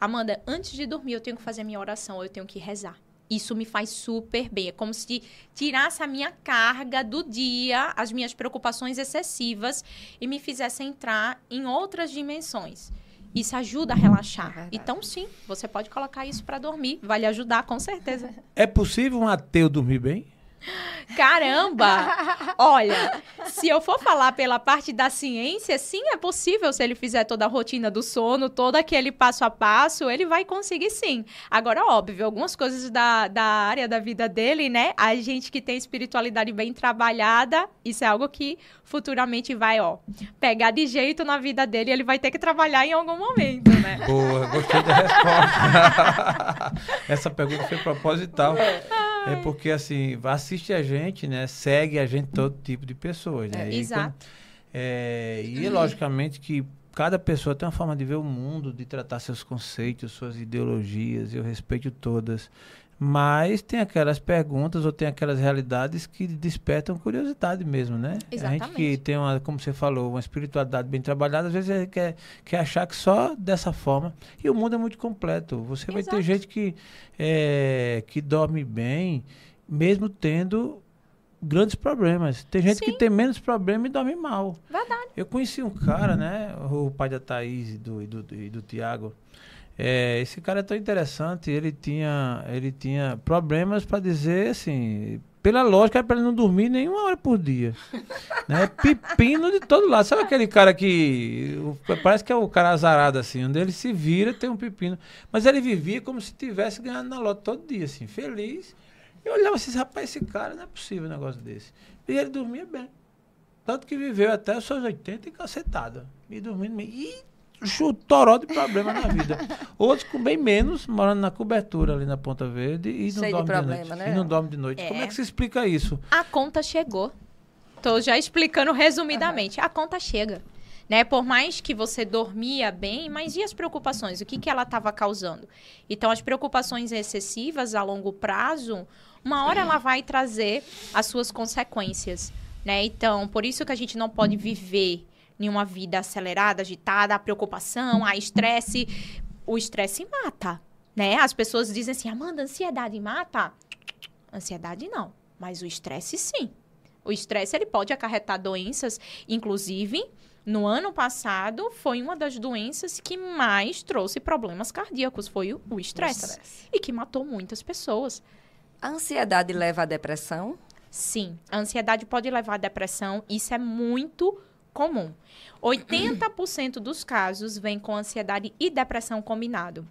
Amanda, antes de dormir, eu tenho que fazer minha oração, eu tenho que rezar. Isso me faz super bem. É como se tirasse a minha carga do dia, as minhas preocupações excessivas e me fizesse entrar em outras dimensões. Isso ajuda a
É
relaxar.
verdade.
então, sim, você pode colocar isso para dormir. Vai lhe ajudar, com certeza.
É possível um ateu dormir bem?
Caramba! Olha, se eu for falar pela parte da ciência, sim, é possível se ele fizer toda a rotina do sono, todo aquele passo a passo, ele vai conseguir sim. Agora, óbvio, algumas coisas da, da área da vida dele, né? A gente que tem espiritualidade bem trabalhada, isso é algo que futuramente vai, ó, pegar de jeito na vida dele, ele vai ter que trabalhar em algum momento, né?
Boa, gostei da resposta. Essa pergunta foi proposital. É porque, assim, assiste a gente, né? Segue a gente todo tipo de pessoas, né?
É,
E
exato.
quando- é, e, logicamente, que cada pessoa tem uma forma de ver o mundo, de tratar seus conceitos, suas ideologias, eu respeito todas. Mas tem aquelas perguntas ou tem aquelas realidades que despertam curiosidade mesmo, né? A gente que
Exatamente.
tem uma, como você falou, uma espiritualidade bem trabalhada, às vezes quer, quer achar que só dessa forma. E o mundo é muito completo. Você vai ter gente que, é, que dorme bem, mesmo tendo grandes problemas. Tem gente que
Sim.
tem menos problema e dorme mal.
Verdade.
Eu conheci um cara, né? O pai da Thaís e do, e do, e do Tiago. É, esse cara é tão interessante. Ele tinha, ele tinha problemas para dizer assim. Pela lógica, é para ele não dormir nenhuma hora por dia. né? Pepino de todo lado. Sabe aquele cara que. Parece que é o cara azarado, assim, onde ele se vira, tem um pepino. Mas ele vivia como se tivesse ganhado na lote todo dia, assim, feliz. Eu olhava assim, rapaz, esse cara não é possível um negócio desse. E ele dormia bem. Tanto que viveu até os seus 80 e cacetado. E dormindo. E chutoró de problema na vida. Outros com bem menos, morando na cobertura ali na Ponta Verde e não
de
dorme de,
problema,
noite.
né?
E não dorme de noite.
É.
Como é que se explica isso?
A conta chegou. Tô já explicando resumidamente. A conta chega. Né? Por mais que você dormia bem, mas e as preocupações? O que, que ela estava causando? Então, as preocupações excessivas a longo prazo, uma hora ela vai trazer as suas consequências. Né? Então, por isso que a gente não pode viver em uma vida acelerada, agitada, a preocupação, a estresse. O estresse mata. Né? As pessoas dizem assim, Amanda, ansiedade mata? Ansiedade não, mas o estresse sim. O estresse ele pode acarretar doenças, inclusive no ano passado foi uma das doenças que mais trouxe problemas cardíacos, foi o, Estresse. e que matou muitas pessoas.
A ansiedade leva à depressão?
Sim, a ansiedade pode levar à depressão, isso é muito comum. 80% dos casos vem com ansiedade e depressão combinado.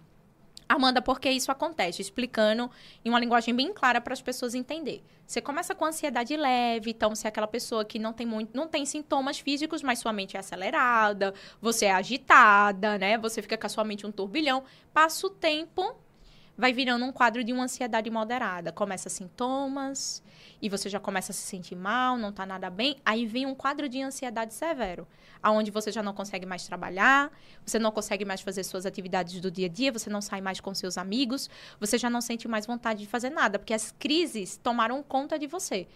Amanda, por que isso acontece? Explicando em uma linguagem bem clara para as pessoas entenderem. Você começa com ansiedade leve, então você é aquela pessoa que não tem muito, não tem sintomas físicos, mas sua mente é acelerada, você é agitada, né? Você fica com a sua mente um turbilhão. Passa o tempo, vai virando um quadro de uma ansiedade moderada. Começa sintomas e você já começa a se sentir mal, não tá nada bem. Aí vem um quadro de ansiedade severo, aonde você já não consegue mais trabalhar, você não consegue mais fazer suas atividades do dia a dia, você não sai mais com seus amigos, você já não sente mais vontade de fazer nada, porque as crises tomaram conta de você.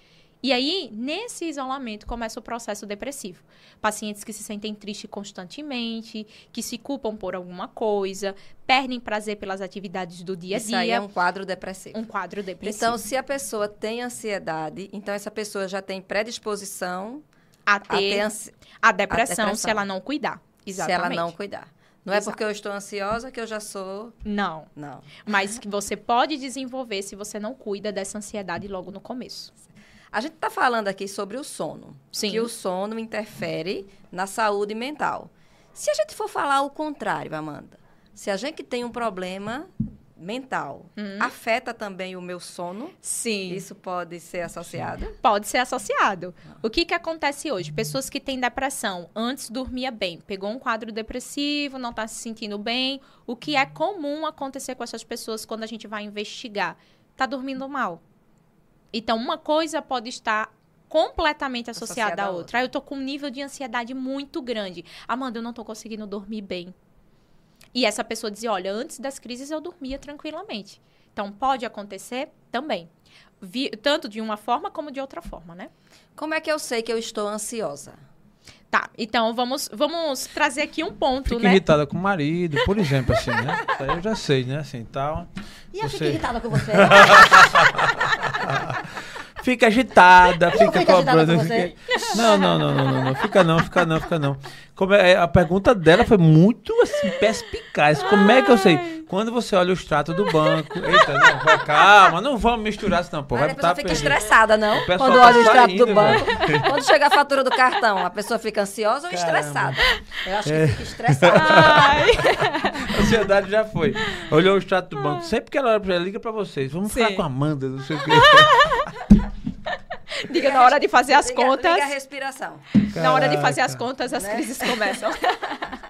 E aí, nesse isolamento, começa o processo depressivo. Pacientes que se sentem tristes constantemente, que se culpam por alguma coisa, perdem prazer pelas atividades do dia a
Isso aí
dia.
é um quadro depressivo.
um quadro depressivo.
Então, se a pessoa tem ansiedade, então essa pessoa já tem predisposição
a
a
ter
ter ansi-
a depressão,
depressão.
se ela não cuidar. Exatamente.
se ela não cuidar. Não é
Exato.
porque eu estou ansiosa que eu já sou.
Não.
Não.
Mas que você pode desenvolver se você não cuida dessa ansiedade logo no começo.
A gente está falando aqui sobre o sono.
Sim.
Que o sono interfere na saúde mental. Se a gente for falar o contrário, Amanda, se a gente tem um problema mental, afeta também o meu sono?
Sim.
Isso pode ser associado?
Pode ser associado. O que, que acontece hoje? Pessoas que têm depressão, antes dormia bem, pegou um quadro depressivo, não está se sentindo bem. O que é comum acontecer com essas pessoas quando a gente vai investigar? Tá dormindo mal. Então, uma coisa pode estar completamente associada,
Associada
à
à
outra. Aí eu tô com um nível de ansiedade muito grande. Amanda, eu não tô conseguindo dormir bem. E essa pessoa dizia, olha, antes das crises eu dormia tranquilamente. Então, pode acontecer também. Vi- tanto de uma forma como de outra forma, né?
Como é que eu sei que eu estou ansiosa?
Tá, então vamos, vamos trazer aqui um ponto,
Fica
né?
irritada com o marido, por exemplo, assim, né? Eu já sei, né? Assim, tal.
E eu fico
Você-
irritada com você.
Fica agitada, fica
fico agitada
cobrando.
com você.
fica- Não, não, não, não, não, não. Fica não, fica não, fica não. Como é, a pergunta dela foi muito assim, perspicaz. Como é que eu sei? Quando você olha o extrato do banco. Eita, não, vai, calma, não vamos misturar isso, não, pô. Vai
a pessoa fica
perdido.
estressada, não?
O
Quando
tá
olha o extrato do
saindo,
banco. Quando chega a fatura do cartão, a pessoa fica ansiosa ou
Caramba.
estressada? Eu acho que
É.
fica estressada.
Ai,
A ansiedade já foi. Olhou o extrato do banco. Sempre que ela olha pra ela, liga pra vocês. Vamos falar
Sim.
com a Amanda, não sei o quê.
diga na hora de fazer as
Liga-
contas.
Liga a respiração.
Na hora de fazer as
Caraca,
contas, as
Né?
crises começam.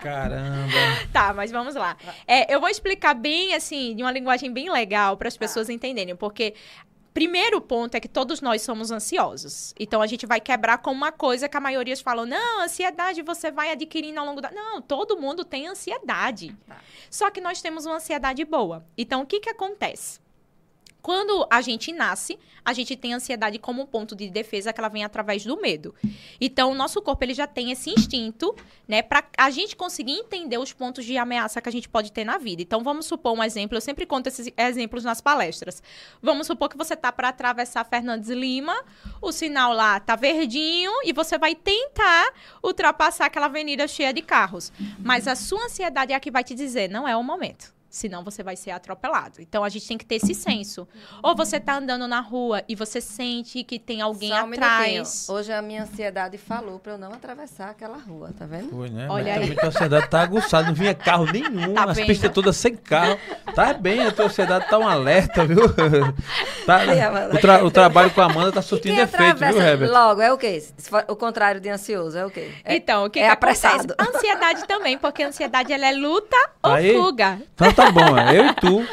Caramba.
Tá, mas vamos lá. É, eu vou explicar bem, assim, de uma linguagem bem legal para as pessoas entenderem, porque primeiro ponto é que todos nós somos ansiosos. Então a gente vai quebrar com uma coisa que a maioria falam: não, ansiedade você vai adquirindo ao longo da. Não, todo mundo tem ansiedade.
Tá.
Só que nós temos uma ansiedade boa. Então o que que acontece? Quando a gente nasce, a gente tem ansiedade como um ponto de defesa que ela vem através do medo. Então, o nosso corpo ele já tem esse instinto, né, para a gente conseguir entender os pontos de ameaça que a gente pode ter na vida. Então, vamos supor um exemplo, eu sempre conto esses exemplos nas palestras. Vamos supor que você tá para atravessar Fernandes Lima, o sinal lá tá verdinho e você vai tentar ultrapassar aquela avenida cheia de carros. Mas a sua ansiedade é a que vai te dizer, não é o momento senão você vai ser atropelado. Então a gente tem que ter esse senso. Ou você tá andando na rua e você sente que tem alguém
Só um
atrás.
minutinho. Hoje a minha ansiedade falou pra eu não atravessar aquela rua, tá vendo?
Foi, né?
Olha
Mas
aí.
a sociedade tá aguçada, não vinha carro nenhum,
Tá
as
vendo?
pistas todas sem carro. Tá bem, a sociedade tá um alerta, viu? Tá- o, tra- o trabalho com a Amanda tá
E
surtindo
quem
efeito, viu, Herbert?
logo é o quê? O contrário de ansioso é o quê? É-
Então, o que,
é
que
apressado.
acontece? Ansiedade também, porque a ansiedade ela é luta
Aí-
ou fuga.
Então tá bom, é eu e tu.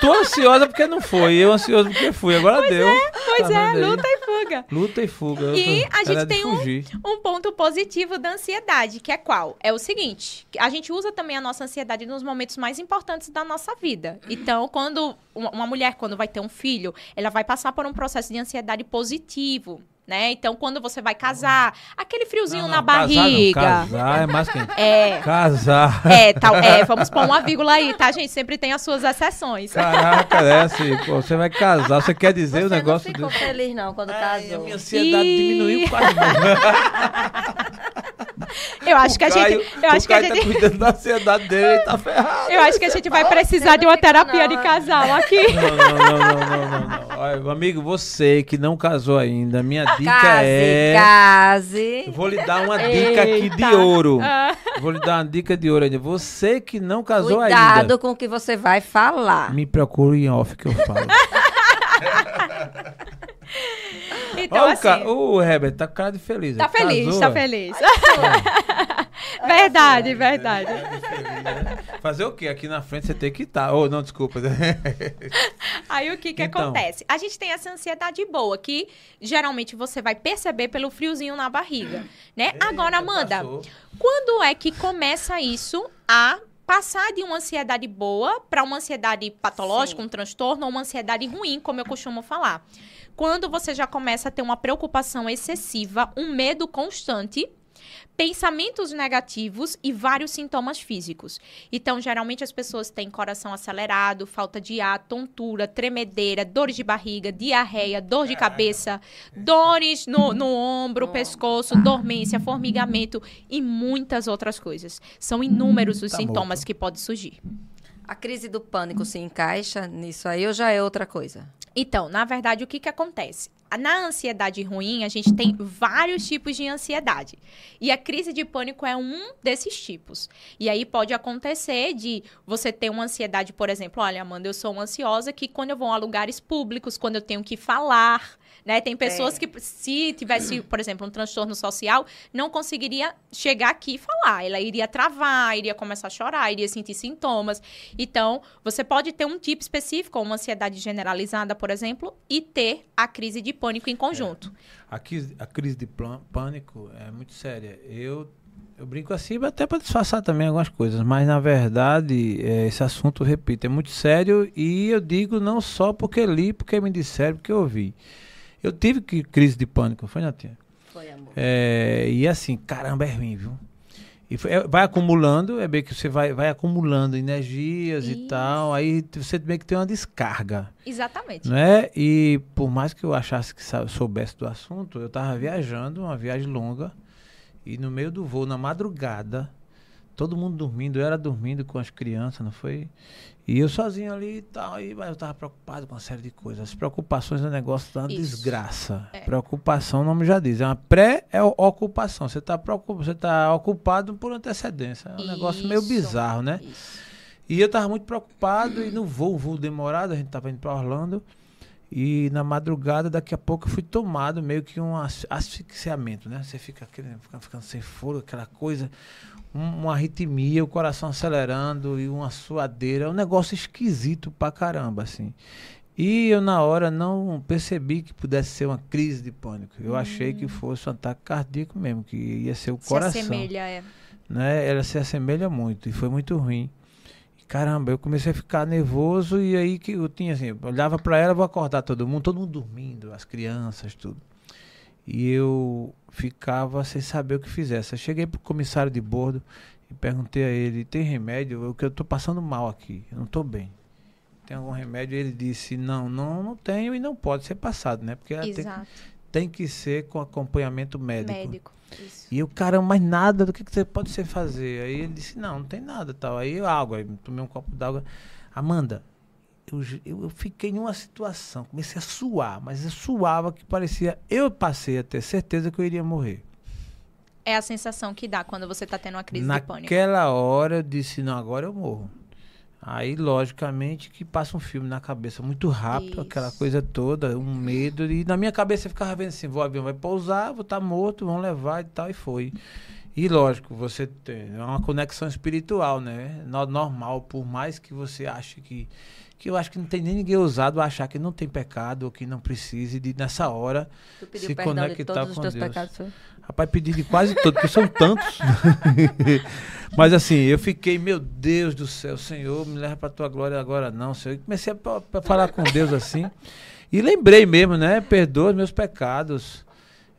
Tu, ansiosa porque não foi, eu ansioso porque fui. Agora deu.
Pois
Tá
é,
vendo aí?
luta e fuga.
Luta e fuga.
E a gente
é
tem um-. Um ponto positivo da ansiedade, que é qual? É o seguinte, a gente usa também a nossa ansiedade nos momentos mais importantes da nossa vida. Então, quando uma mulher, quando vai ter um filho, ela vai passar por um processo de ansiedade positivo, né? Então, quando você vai casar, aquele friozinho
Não,
na
não, casar não,
barriga.
Casar é mais que.
É,
Casar.
é, tal, é, vamos pôr uma vírgula aí, tá, gente? Sempre tem as suas exceções.
Caraca, é assim, pô, você vai casar, você quer dizer
Você
o negócio
não ficou
desse?
feliz não quando
Ai, a
casou.
minha ansiedade
Ih.
diminuiu quase.
Eu acho que a gente, eu acho
o
que a
Caio
gente
tá cuidando da ansiedade dele, ele tá ferrado.
Eu acho que a gente vai precisar de uma terapia de casal aqui.
Não, não, não, não, não. Olha, amigo, você que não casou ainda, minha dica
Case,
é.
case.
Vou lhe dar uma dica aqui de ouro.
Ah.
Vou lhe dar uma dica de ouro ainda. Você que não casou
Cuidado
ainda.
com o que você vai falar.
Me procure em off que eu falo.
Então,
Ó, o,
assim,
ca... o Herbert tá com cara de feliz.
tá feliz,
casou,
tá
é.
feliz. verdade, verdade.
Fazer o quê? Aqui na frente você tem que estar. Oh, não, desculpa.
Aí o que que
Então.
acontece? A gente tem essa ansiedade boa, que geralmente você vai perceber pelo friozinho na barriga, né? Agora, Amanda,
Passou.
quando é que começa isso a passar de uma ansiedade boa para uma ansiedade patológica,
Sim.
um transtorno ou uma ansiedade ruim, como eu costumo falar? Quando você já começa a ter uma preocupação excessiva, um medo constante, pensamentos negativos e vários sintomas físicos. Então, geralmente as pessoas têm coração acelerado, falta de ar, tontura, tremedeira, dores de barriga, diarreia, dor de cabeça, dores no, no ombro, pescoço, dormência, formigamento e muitas outras coisas. São inúmeros os
Tá
sintomas
morto.
que podem surgir.
A crise do pânico se encaixa nisso aí ou já é outra coisa?
Então, na verdade, o que, que acontece? Na ansiedade ruim, a gente tem vários tipos de ansiedade. E a crise de pânico é um desses tipos. E aí pode acontecer de você ter uma ansiedade, por exemplo, olha, Amanda, eu sou ansiosa que quando eu vou a lugares públicos, quando eu tenho que falar, né? Tem pessoas
É.
que, se tivesse, por exemplo, um transtorno social, não conseguiria chegar aqui e falar. Ela iria travar, iria começar a chorar, iria sentir sintomas. Então, você pode ter um tipo específico, ou uma ansiedade generalizada, por exemplo, e ter a crise de pânico em conjunto.
A crise, a crise de pânico é muito séria. Eu, eu brinco assim até para disfarçar também algumas coisas, mas na verdade é, esse assunto, repito, é muito sério e eu digo não só porque li, porque me disseram, porque eu ouvi. Eu tive que, crise de pânico, foi, Natinha?
Foi, amor.
É, e assim, caramba, é ruim, viu? E foi- é, vai acumulando, é bem que você vai, vai acumulando energias e
Isso.
tal, aí você meio que tem uma descarga.
Exatamente.
Né? E por mais que eu achasse que soubesse do assunto, eu tava viajando, uma viagem longa, e no meio do voo, na madrugada, todo mundo dormindo, eu era dormindo com as crianças, não foi? E eu sozinho ali e tal, e, mas eu tava preocupado com uma série de coisas. As preocupações é um negócio da
Isso.
desgraça.
É.
Preocupação, o nome já diz, é uma pré-ocupação. Você tá, preocup... você tá ocupado por antecedência. É um negócio meio
Isso.
bizarro, né?
Isso.
E eu tava muito preocupado e no voo, voo demorado, a gente tava indo pra Orlando. E na madrugada, daqui a pouco, eu fui tomado meio que um as- asfixiamento, né? Você fica, ficando sem fôlego, aquela coisa, um- uma arritmia, o coração acelerando e uma suadeira. É um negócio esquisito pra caramba, assim. E eu, na hora, não percebi que pudesse ser uma crise de pânico. Eu achei que fosse um ataque cardíaco mesmo, que ia ser o
Se
coração
assemelha, é.
né? Ela se assemelha muito e foi muito ruim. Caramba, eu comecei a ficar nervoso e aí que eu tinha assim, eu olhava para ela, vou acordar todo mundo, todo mundo dormindo, as crianças, tudo. E eu ficava sem saber o que fizesse. Eu cheguei pro comissário de bordo e perguntei a ele: "Tem remédio? Eu que eu tô passando mal aqui, eu não tô bem. Tem algum remédio?" Ele disse: "Não, não, não tenho e não pode ser passado, né? Porque ela tem,
Exato.
Tem que ser com acompanhamento médico."
Médico. Isso.
E eu, caramba, mas nada, do que, que você pode ser fazer? Aí ele disse, não, não tem nada tal. Aí eu, água, aí tomei um copo d'água. Amanda, eu, eu, fiquei numa situação, comecei a suar, mas eu suava que parecia. Eu passei a ter certeza que eu iria morrer.
É a sensação que dá quando você tá tendo uma crise de pânico.
Naquela hora eu disse, não, agora eu morro. Aí, logicamente, que passa um filme na cabeça muito rápido, aquela
Isso.
coisa toda, um medo. E na minha cabeça eu ficava vendo assim, o avião vai pousar, vou estar morto, vão levar e tal, e foi. E lógico, você tem é uma conexão espiritual, né? No- Normal, por mais que você ache que. Que eu acho que não tem nem ninguém ousado achar que não tem pecado ou que não precise de, nessa hora, Se conectar com Deus.
pecados.
Rapaz, pedi de quase todos, porque são tantos. Mas assim, eu fiquei, meu Deus do céu, Senhor, me leva pra tua glória agora não, Senhor. E comecei a, pa- falar com Deus assim. E lembrei mesmo, né? Perdoa os meus pecados.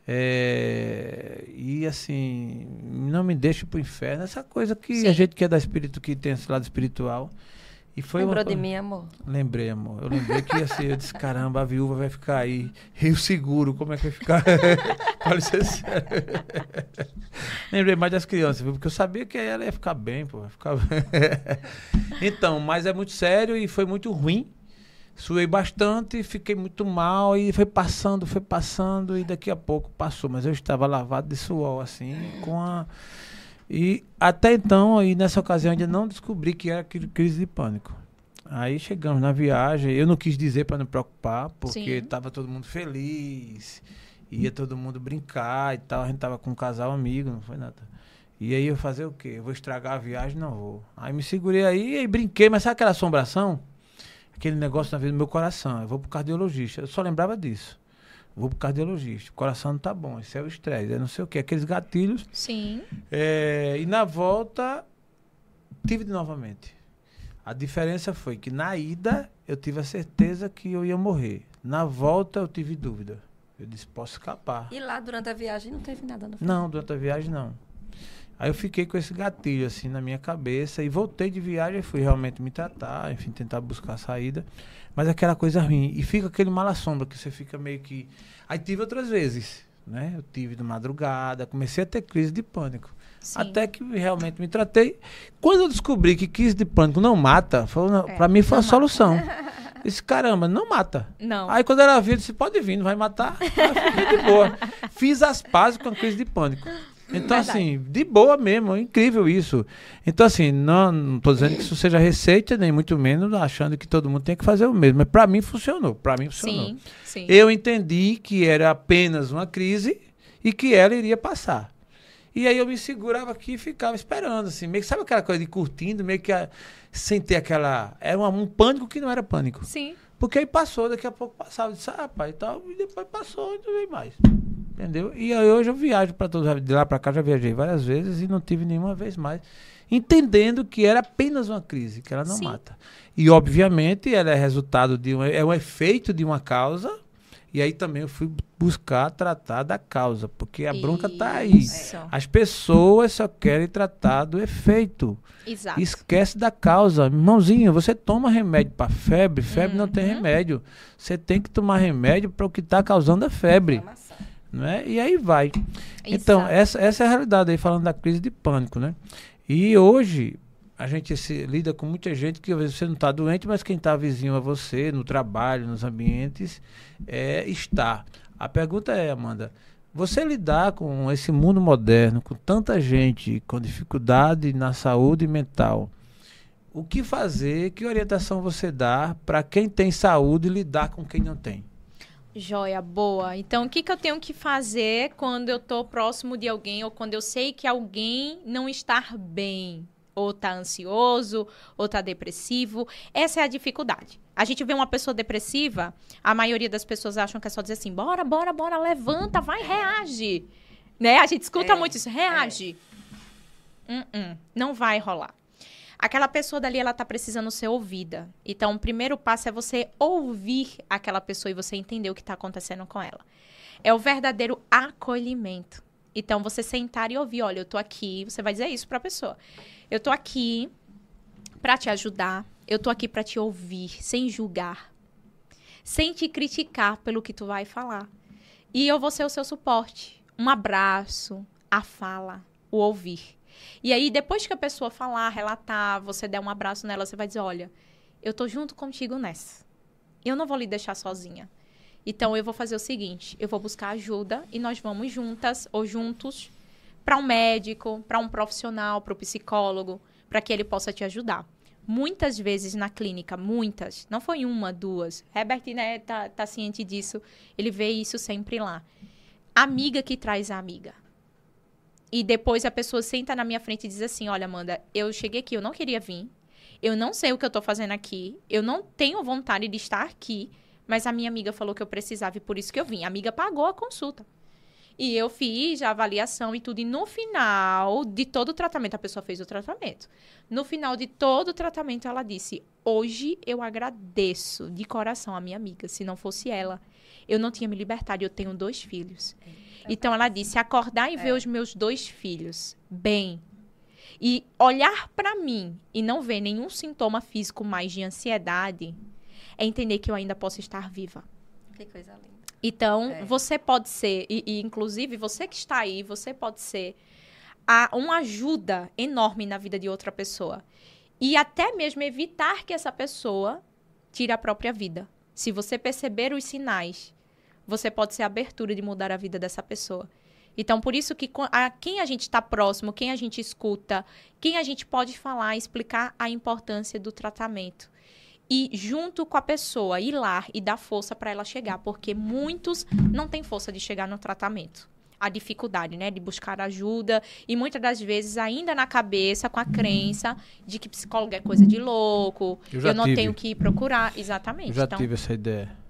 É, e assim, não me deixe pro inferno. Essa coisa que
Sim.
a gente que é da espírito, que tem esse lado espiritual. E foi uma
Lembrou
co-
de mim, amor?
Lembrei, amor. Eu lembrei que assim, eu disse, caramba, a viúva vai ficar aí. Rio Seguro, como é que vai ficar? Ser sério. lembrei mais das crianças, viu? Porque eu sabia que ela ia ficar bem, pô. Ficar... então, mas é muito sério e foi muito ruim. Suei bastante, fiquei muito mal e foi passando, foi passando e daqui a pouco passou. Mas eu estava lavado de suor, assim, com a... E até então, aí nessa ocasião, ainda não descobri que era cri- crise de pânico. Aí chegamos na viagem, eu não quis dizer para não preocupar, porque estava todo mundo feliz, ia todo mundo brincar e tal. A gente tava com um casal amigo, não foi nada. E aí eu fazer o quê? Eu vou estragar a viagem? Não vou. Aí me segurei aí e brinquei, mas sabe aquela assombração? Aquele negócio na vida do meu coração. Eu vou pro cardiologista. Eu só lembrava disso. Vou pro cardiologista. O coração não tá bom. Isso é o estresse. É não sei o quê. Aqueles gatilhos.
Sim.
É, e na volta, tive de novamente. A diferença foi que na ida eu tive a certeza que eu ia morrer. Na volta eu tive dúvida. Eu disse, posso escapar.
E lá durante a viagem não teve nada, não foi?
Não, durante a viagem não. Aí eu fiquei com esse gatilho assim na minha cabeça e voltei de viagem, fui realmente me tratar, enfim, tentar buscar a saída. Mas aquela coisa ruim. E fica aquele mal assombra que você fica meio que. Aí tive outras vezes, né? Eu tive de madrugada, comecei a ter crise de pânico.
Sim.
Até que realmente me tratei. Quando eu descobri que crise de pânico não mata,
É,
pra mim foi a
mata.
solução. Disse, caramba, não mata.
Não.
Aí quando ela viu, disse, pode vir, não vai matar. Aí eu fiquei de boa. Fiz as pazes com a crise de pânico. Então,
Verdade.
assim, de boa mesmo, é incrível isso. Então, assim, não, tô dizendo que isso seja receita, nem muito menos achando que todo mundo tem que fazer o mesmo. Mas pra mim funcionou, pra mim funcionou.
Sim, sim.
Eu entendi que era apenas uma crise e que ela iria passar. E aí eu me segurava aqui e ficava esperando, assim, meio que sabe aquela coisa de curtindo, meio que a- sem ter aquela. Era uma- um pânico que não era pânico.
Sim.
Porque aí passou, daqui a pouco passava, disse, ah, pai, e tal, e depois passou e não veio mais. Entendeu? E aí hoje eu viajo para todos, de lá para cá já viajei várias vezes e não tive nenhuma vez mais. Entendendo que era apenas uma crise, que ela não
Sim.
mata. E obviamente ela é resultado de um, é um efeito de uma causa. E aí também eu fui buscar tratar da causa, porque a bronca tá aí. As pessoas só querem tratar do efeito.
Exato.
Esquece da causa. Irmãozinho, você toma remédio para febre, febre não tem
Uhum.
remédio. Você tem que tomar remédio para o que está causando a febre.
Inflamação.
Né? E aí vai. Então, essa, essa é a realidade aí, falando da crise de pânico, né? E hoje, a gente se lida com muita gente que às vezes você não está doente, mas quem está vizinho a você, no trabalho, nos ambientes, é, está. A pergunta é, Amanda, você lidar com esse mundo moderno, com tanta gente com dificuldade na saúde mental, o que fazer, que orientação você dá para quem tem saúde lidar com quem não tem?
Joia, boa. Então, o que, que eu tenho que fazer quando eu tô próximo de alguém ou quando eu sei que alguém não está bem? Ou tá ansioso, ou tá depressivo. Essa é a dificuldade. A gente vê uma pessoa depressiva, a maioria das pessoas acham que é só dizer assim: bora, bora, bora, levanta, vai, reage. Né? A gente escuta
É,
muito isso, reage. Hum, hum, não vai rolar. Aquela pessoa dali, ela tá precisando ser ouvida. Então, o primeiro passo é você ouvir aquela pessoa e você entender o que tá acontecendo com ela. É o verdadeiro acolhimento. Então, você sentar e ouvir, olha, eu tô aqui, você vai dizer isso pra pessoa. Eu tô aqui para te ajudar, eu tô aqui para te ouvir, sem julgar, sem te criticar pelo que tu vai falar. E eu vou ser o seu suporte. Um abraço, a fala, o ouvir. E aí, depois que a pessoa falar, relatar, você der um abraço nela, você vai dizer: Olha, eu tô junto contigo nessa. Eu não vou lhe deixar sozinha. Então, eu vou fazer o seguinte: eu vou buscar ajuda e nós vamos juntas ou juntos para um médico, para um profissional, para o psicólogo, para que ele possa te ajudar. Muitas vezes na clínica, muitas, não foi uma, duas. Herbert, né, tá, tá ciente disso, ele vê isso sempre lá. Amiga que traz a amiga. E depois a pessoa senta na minha frente e diz assim: Olha, Amanda, eu cheguei aqui, eu não queria vir. Eu não sei o que eu tô fazendo aqui. Eu não tenho vontade de estar aqui. Mas a minha amiga falou que eu precisava e por isso que eu vim. A amiga pagou a consulta. E eu fiz a avaliação e tudo. E no final de todo o tratamento, a pessoa fez o tratamento. No final de todo o tratamento, ela disse: Hoje eu agradeço de coração a minha amiga. Se não fosse ela, eu não tinha me libertado. Eu tenho dois filhos. Então ela disse: acordar e ver é. os meus dois filhos bem e olhar para mim e não ver nenhum sintoma físico mais de ansiedade é entender que eu ainda posso estar viva.
Que coisa linda.
Então, é. você pode ser, e, e, inclusive você que está aí, você pode ser a, uma ajuda enorme na vida de outra pessoa. E até mesmo evitar que essa pessoa tire a própria vida. Se você perceber os sinais você pode ser a abertura de mudar a vida dessa pessoa. Então, por isso que a quem a gente está próximo, quem a gente escuta, quem a gente pode falar, explicar a importância do tratamento. E junto com a pessoa, ir lá e dar força para ela chegar, porque muitos não têm força de chegar no tratamento. A dificuldade, né, de buscar ajuda e muitas das vezes ainda na cabeça com a crença de que psicólogo é coisa de louco, eu, eu não tive. tenho que ir procurar, exatamente.
Eu já então, tive essa ideia.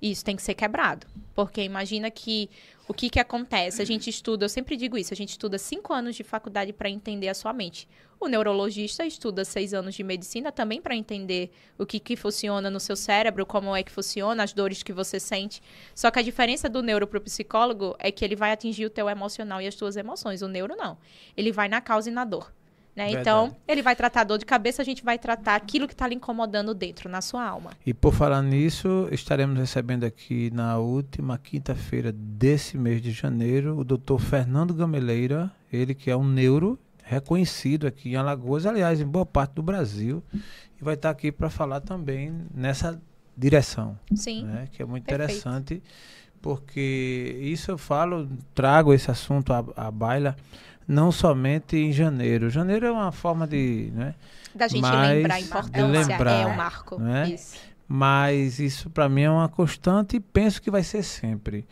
Isso tem que ser quebrado. Porque imagina que o que, que acontece? A gente estuda, eu sempre digo isso, a gente estuda cinco anos de faculdade para entender a sua mente. O neurologista estuda seis anos de medicina também para entender o que, que funciona no seu cérebro, como é que funciona, as dores que você sente. Só que a diferença do neuro para o psicólogo é que ele vai atingir o teu emocional e as tuas emoções. O neuro não. Ele vai na causa e na dor. Né? Então, ele vai tratar dor de cabeça, a gente vai tratar aquilo que está lhe incomodando dentro, na sua alma.
E por falar nisso, estaremos recebendo aqui na última quinta-feira desse mês de janeiro o doutor Fernando Gameleira, ele que é um neuro reconhecido aqui em Alagoas, aliás, em boa parte do Brasil, e vai estar aqui para falar também nessa direção.
Sim.
Né? Que é muito Perfeito. interessante, porque isso eu falo, trago esse assunto à, à baila não somente em janeiro. Janeiro é uma forma de. Né,
da gente lembrar a importância, lembrar, é o marco.
Né? Isso. Mas isso para mim é uma constante e penso que vai ser sempre.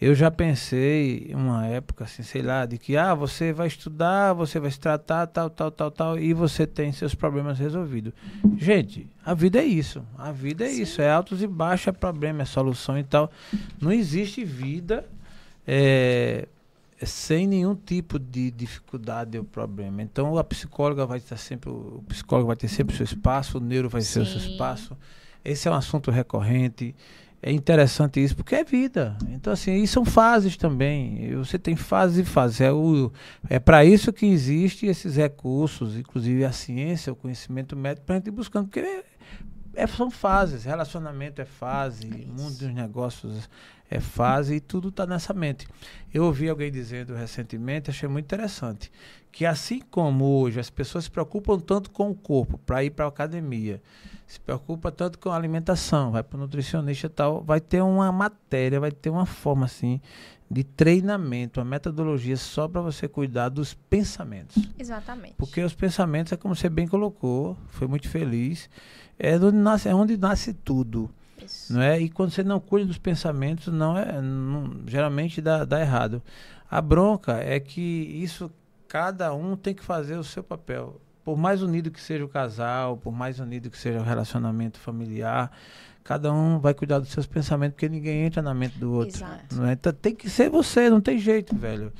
Eu já pensei uma época, assim, sei lá, de que ah, você vai estudar, você vai se tratar, tal, tal, tal, tal, e você tem seus problemas resolvidos. Gente, a vida é isso. A vida é Sim. isso. É altos e baixos, é problema, é solução e tal. Não existe vida. É, sem nenhum tipo de dificuldade ou problema. Então a psicóloga vai estar sempre, o psicólogo vai ter sempre o seu espaço, o neuro vai ter o seu espaço. Esse é um assunto recorrente. É interessante isso porque é vida. Então assim, e são fases também. Você tem fases e fases. É o é para isso que existem esses recursos, inclusive a ciência, o conhecimento médico para a gente ir buscando, porque é, é, são fases. Relacionamento é fase, é mundo dos negócios é fase e tudo está nessa mente. Eu ouvi alguém dizendo recentemente, achei muito interessante, que assim como hoje as pessoas se preocupam tanto com o corpo para ir para a academia, se preocupa tanto com a alimentação, vai para o nutricionista e tal, vai ter uma matéria, vai ter uma forma assim de treinamento, uma metodologia só para você cuidar dos pensamentos.
Exatamente.
Porque os pensamentos, é como você bem colocou, foi muito feliz, é onde nasce, é onde nasce tudo. Isso. Não é? E quando você não cuida dos pensamentos, não é, não, geralmente dá, dá errado. A bronca é que isso cada um tem que fazer o seu papel. Por mais unido que seja o casal, por mais unido que seja o relacionamento familiar, cada um vai cuidar dos seus pensamentos, porque ninguém entra na mente do outro. Exato. Não é? Então, tem que ser você, não tem jeito, velho.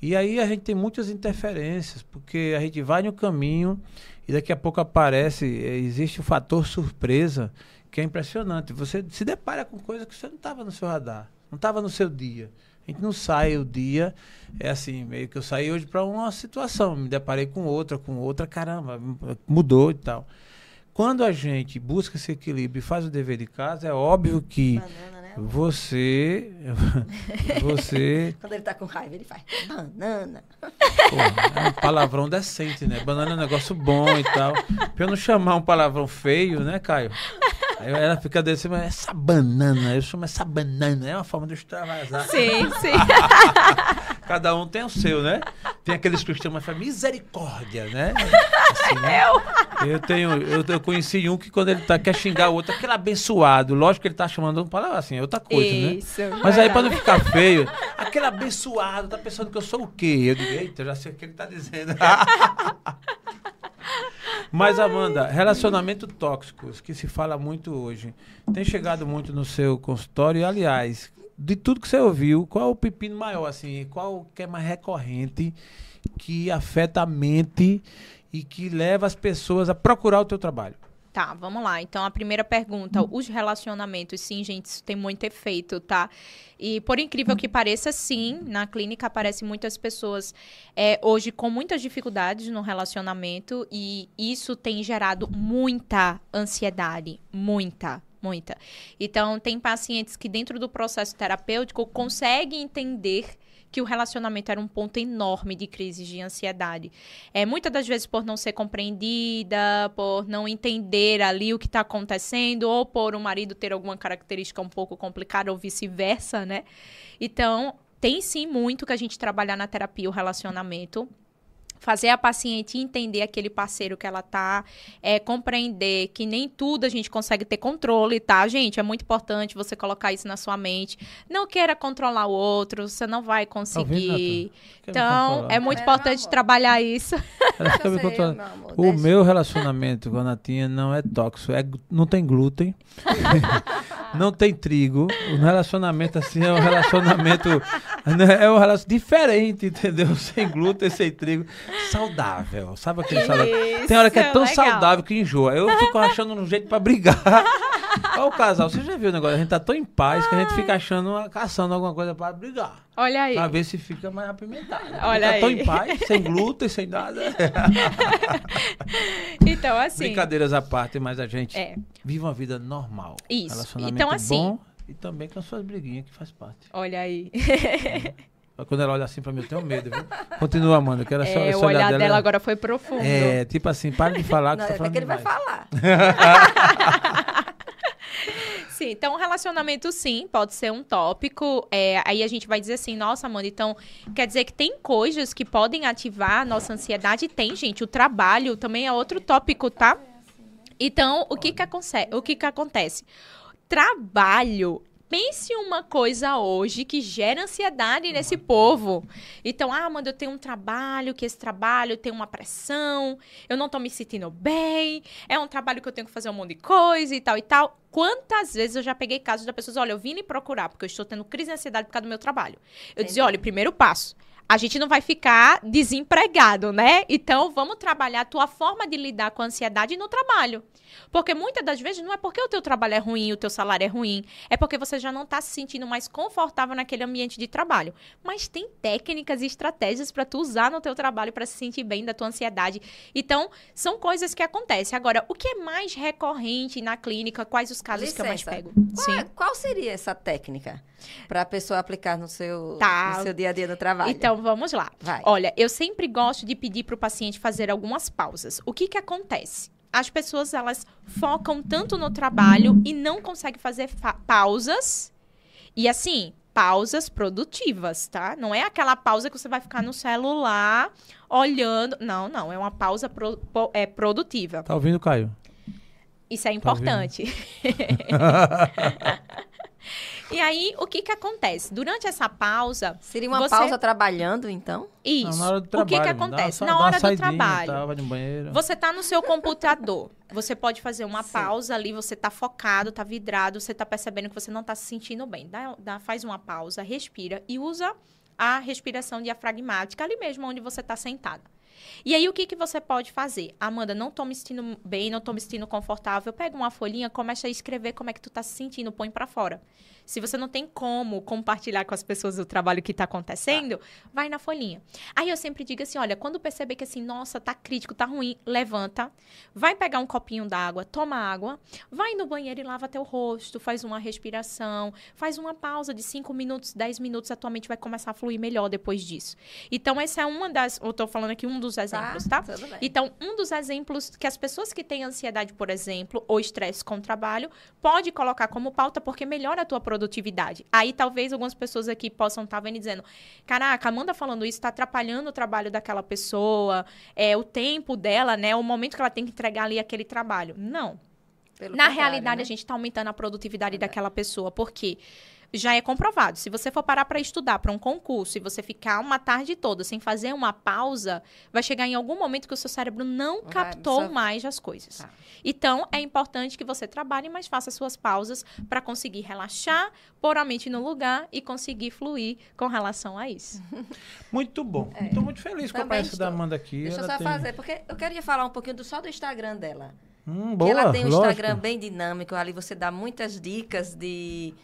E aí a gente tem muitas interferências, porque a gente vai no caminho e daqui a pouco aparece, eh, existe o fator surpresa, que é impressionante. Você se depara com coisa que você não estava no seu radar, não estava no seu dia. A gente não sai o dia, é assim, meio que eu saí hoje para uma situação, me deparei com outra, com outra, caramba, mudou e tal. Quando a gente busca esse equilíbrio e faz o dever de casa, é óbvio que
Banana, né?
você. Você.
Quando ele tá com raiva, ele faz banana.
Pô, é um palavrão decente, né? Banana é um negócio bom e tal. Pra eu não chamar um palavrão feio, né, Caio? Aí ela fica desse, mas essa banana, eu chamo essa banana, é uma forma de extravasar.
Sim, sim.
Cada um tem o seu, né? Tem aqueles que falam misericórdia, né? Assim, né? Eu tenho, eu, eu conheci um que quando ele tá, quer xingar o outro, aquele abençoado, lógico que ele tá chamando um palavra assim, é outra coisa, né?
Isso.
Mas aí, pra não ficar feio, aquele abençoado tá pensando que eu sou o quê? Eu digo, eita, eu já sei o que ele tá dizendo. Mas, Amanda, relacionamento tóxicos, que se fala muito hoje, tem chegado muito no seu consultório. E, aliás, de tudo que você ouviu, qual é o pepino maior, assim? Qual que é mais recorrente, que afeta a mente e que leva as pessoas a procurar o teu trabalho?
Tá, vamos lá. Então, a primeira pergunta, os relacionamentos, sim, gente, isso tem muito efeito, tá? E por incrível que pareça, sim, na clínica aparecem muitas pessoas é, hoje com muitas dificuldades no relacionamento e isso tem gerado muita ansiedade, muita, muita. Então, tem pacientes que dentro do processo terapêutico conseguem entender que o relacionamento era um ponto enorme de crises de ansiedade. É, muitas das vezes por não ser compreendida, por não entender ali o que está acontecendo, ou por o marido ter alguma característica um pouco complicada, ou vice-versa, né? Então, tem sim muito que a gente trabalhar na terapia o relacionamento fazer a paciente entender aquele parceiro que ela tá, é, compreender que nem tudo a gente consegue ter controle, tá, gente? É muito importante você colocar isso na sua mente. Não queira controlar o outro, você não vai conseguir.
Quer me
então, é muito
É,
importante trabalhar isso.
Ela fica
Eu
me
sei,
controlando.
meu amor,
O meu relacionamento com a Natinha não é tóxico, é, não tem glúten, não tem trigo. O relacionamento assim é um relacionamento né, é um relacionamento diferente, entendeu? Sem glúten, sem trigo, saudável. Sabe aquele saudável? Tem hora que é tão
legal.
saudável que enjoa. Eu fico achando um jeito pra brigar. Olha o casal, você já viu o negócio? A gente tá tão em paz que a gente fica achando, caçando alguma coisa pra brigar.
Olha aí.
Pra ver se fica mais apimentado.
Olha
tá tão
aí.
em paz, sem glúten, sem nada.
Então, assim.
Brincadeiras à parte, mas a gente
É.
vive uma vida normal.
Isso.
Relacionamento
Então, assim-
bom e também com as suas briguinhas que faz parte.
Olha aí.
Quando ela olha assim pra mim, eu tenho medo, viu? Continua, Amanda, que era só
É,
esse
o olhar
dela.
dela agora foi profundo.
É, tipo assim, para de falar que
Não,
você tá
é
falando
que ele vai
demais.
falar.
Sim, então relacionamento sim, pode ser um tópico. É, aí a gente vai dizer assim, nossa, Amanda, então quer dizer que tem coisas que podem ativar a nossa ansiedade? Tem, gente. O trabalho também é outro tópico, tá? Então, o que que, o que que acontece? Trabalho. Pense uma coisa hoje que gera ansiedade nesse povo. Então, ah, Amanda, eu tenho um trabalho, que esse trabalho tem uma pressão, eu não tô me sentindo bem, é um trabalho que eu tenho que fazer um monte de coisa e tal e tal. Quantas vezes eu já peguei casos da pessoa, olha, eu vim lhe procurar porque eu estou tendo crise de ansiedade por causa do meu trabalho. Eu dizia, olha, primeiro passo, a gente não vai ficar desempregado, né? Então, vamos trabalhar a tua forma de lidar com a ansiedade no trabalho. Porque muitas das vezes não é porque o teu trabalho é ruim, o teu salário é ruim, é porque você já não está se sentindo mais confortável naquele ambiente de trabalho. Mas tem técnicas e estratégias para tu usar no teu trabalho para se sentir bem da tua ansiedade. Então, são coisas que acontecem. Agora, o que é mais recorrente na clínica? Quais os casos que eu mais
Licença.
pego?
Qual, é- qual seria essa técnica para a pessoa aplicar no seu,
Tá.
no seu dia a dia no trabalho?
Então, vamos lá.
Vai.
Olha, eu sempre gosto de pedir para o paciente fazer algumas pausas. O que que acontece? As pessoas, elas focam tanto no trabalho e não conseguem fazer fa- pausas. E assim, pausas produtivas, tá? Não é aquela pausa que você vai ficar no celular olhando. Não, não. É uma pausa pro- po- é, produtiva.
Tá ouvindo, Caio?
Isso é
Tá
importante. e aí, o que que acontece? Durante essa pausa,
Seria uma
você-
pausa trabalhando, então?
isso.
Não, na hora do
o que que
trabalho, dá
acontece? Na
dá uma
hora do
saidinha,
trabalho,
Tá, vai no banheiro.
você tá no seu computador. Você pode fazer uma
Sim.
pausa ali, você tá focado, tá vidrado, você tá percebendo que você não tá se sentindo bem. Dá, dá- faz uma pausa, respira e usa a respiração diafragmática, ali mesmo onde você está sentada. E aí, o que, que você pode fazer? Amanda, não tô me sentindo bem, não tô me sentindo confortável. Pega uma folhinha, começa a escrever como é que tu tá se sentindo, põe para fora. Se você não tem como compartilhar com as pessoas o trabalho que está acontecendo, tá. vai na folhinha. Aí eu sempre digo assim: olha, quando perceber que assim, nossa, tá crítico, tá ruim, levanta, vai pegar um copinho d'água, toma água, vai no banheiro e lava teu rosto, faz uma respiração, faz uma pausa de 5 minutos, 10 minutos, a tua mente vai começar a fluir melhor depois disso. Então, essa é uma das. Eu tô falando aqui um dos tá, exemplos, tá? tá? Então, um dos exemplos que as pessoas que têm ansiedade, por exemplo, ou estresse com o trabalho, pode colocar como pauta, porque melhora a tua produção produtividade. Aí talvez algumas pessoas aqui possam estar tá vendo e dizendo: caraca, a Amanda falando isso está atrapalhando o trabalho daquela pessoa, é o tempo dela, né? O momento que ela tem que entregar ali aquele trabalho. Não. Pelo Na realidade, né? a gente está aumentando a produtividade é. daquela pessoa. Por quê? Porque já é comprovado. Se você for parar para estudar para um concurso e você ficar uma tarde toda sem fazer uma pausa, vai chegar em algum momento que o seu cérebro não vai, captou só... mais as coisas. Tá. Então, é importante que você trabalhe, mas faça suas pausas para conseguir relaxar, pôr a mente no lugar e conseguir fluir com relação a isso.
Muito bom. É. Estou muito feliz com a presença da Amanda aqui.
Deixa eu só
tem...
fazer, porque eu queria falar um pouquinho do, só do Instagram dela.
Hum, boa,
ela tem um
lógico.
Instagram bem dinâmico, ali você dá muitas dicas de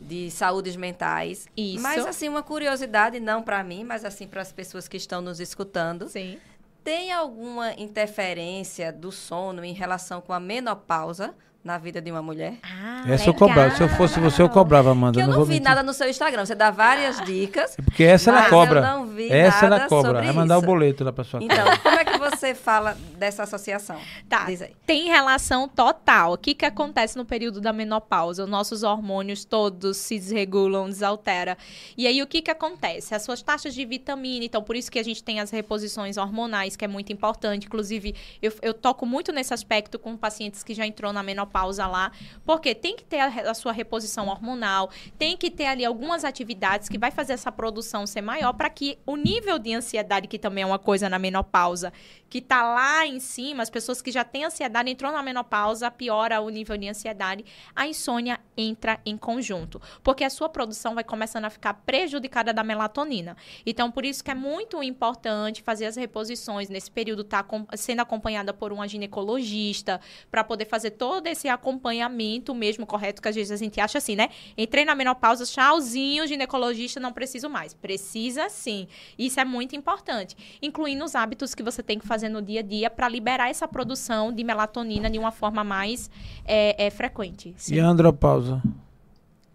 de saúdes mentais.
Isso.
Mas assim, uma curiosidade, não para mim, mas assim para as pessoas que estão nos escutando.
Sim.
Tem alguma interferência do sono em relação com a menopausa? na vida de uma mulher.
Ah,
essa eu cobrava. Se eu fosse você, eu cobrava, Amanda.
Que eu não,
não
vi
mentir.
nada no seu Instagram. Você dá várias dicas.
É porque essa ela cobra.
Eu não vi
essa
nada
ela cobra. Vai mandar
isso.
o boleto lá pra sua
Então,
casa.
como é que você fala dessa associação?
Tá. Tem relação total. O que, que acontece no período da menopausa? Os nossos hormônios todos se desregulam, desaltera. E aí, o que, que acontece? As suas taxas de vitamina, então, por isso que a gente tem as reposições hormonais, que é muito importante. Inclusive, eu, eu toco muito nesse aspecto com pacientes que já entrou na menopausa lá, porque tem que ter a, a, sua reposição hormonal, tem que ter ali algumas atividades que vai fazer essa produção ser maior para que o nível de ansiedade, que também é uma coisa na menopausa, que tá lá em cima, as pessoas que já têm ansiedade entrou na menopausa, piora o nível de ansiedade, a insônia entra em conjunto, porque a sua produção vai começando a ficar prejudicada da melatonina. Então, por isso que é muito importante fazer as reposições nesse período tá sendo acompanhada por uma ginecologista para poder fazer todo esse acompanhamento mesmo correto que às vezes a gente acha assim, né? Entrei na menopausa, tchauzinho, ginecologista, não preciso mais. Precisa sim. Isso é muito importante, incluindo os hábitos que você tem que fazer no dia a dia para liberar essa produção de melatonina de uma forma mais é, é, frequente.
Sim. E a andropausa?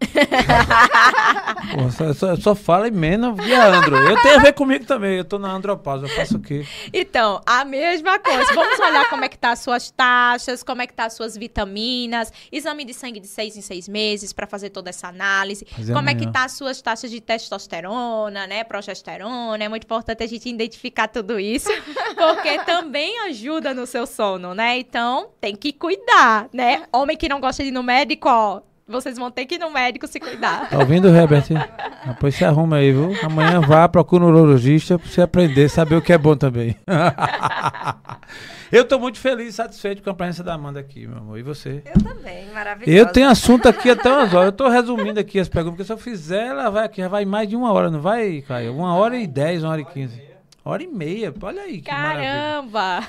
Pô, só, só, só, fala em menos de Andro. Eu tenho a ver comigo também. Eu tô na andropausa. Eu faço o quê?
Então, a mesma coisa. Vamos olhar como é que tá as suas taxas, como é que tá as suas vitaminas, exame de sangue de seis em seis meses para fazer toda essa análise. Fazer como amanhã. é que tá as suas taxas de testosterona, né, progesterona. É muito importante a gente identificar tudo isso, porque também ajuda no seu sono, né? Então, tem que cuidar, né? Homem que não gosta de ir no médico, ó, vocês vão ter que ir no médico se cuidar.
Tá ouvindo, Herbert? Depois se arruma aí, viu? Amanhã vá, procura um neurologista pra você aprender, saber o que é bom também. Eu tô muito feliz e satisfeito com a presença da Amanda aqui, meu amor. E você?
Eu também, maravilhoso.
Eu tenho assunto aqui até umas horas. Eu tô resumindo aqui as perguntas, porque se eu fizer, ela vai aqui, já vai mais de uma hora, não vai, Caio? Uma hora e dez, uma hora e quinze. Hora e meia, olha aí que
Caramba!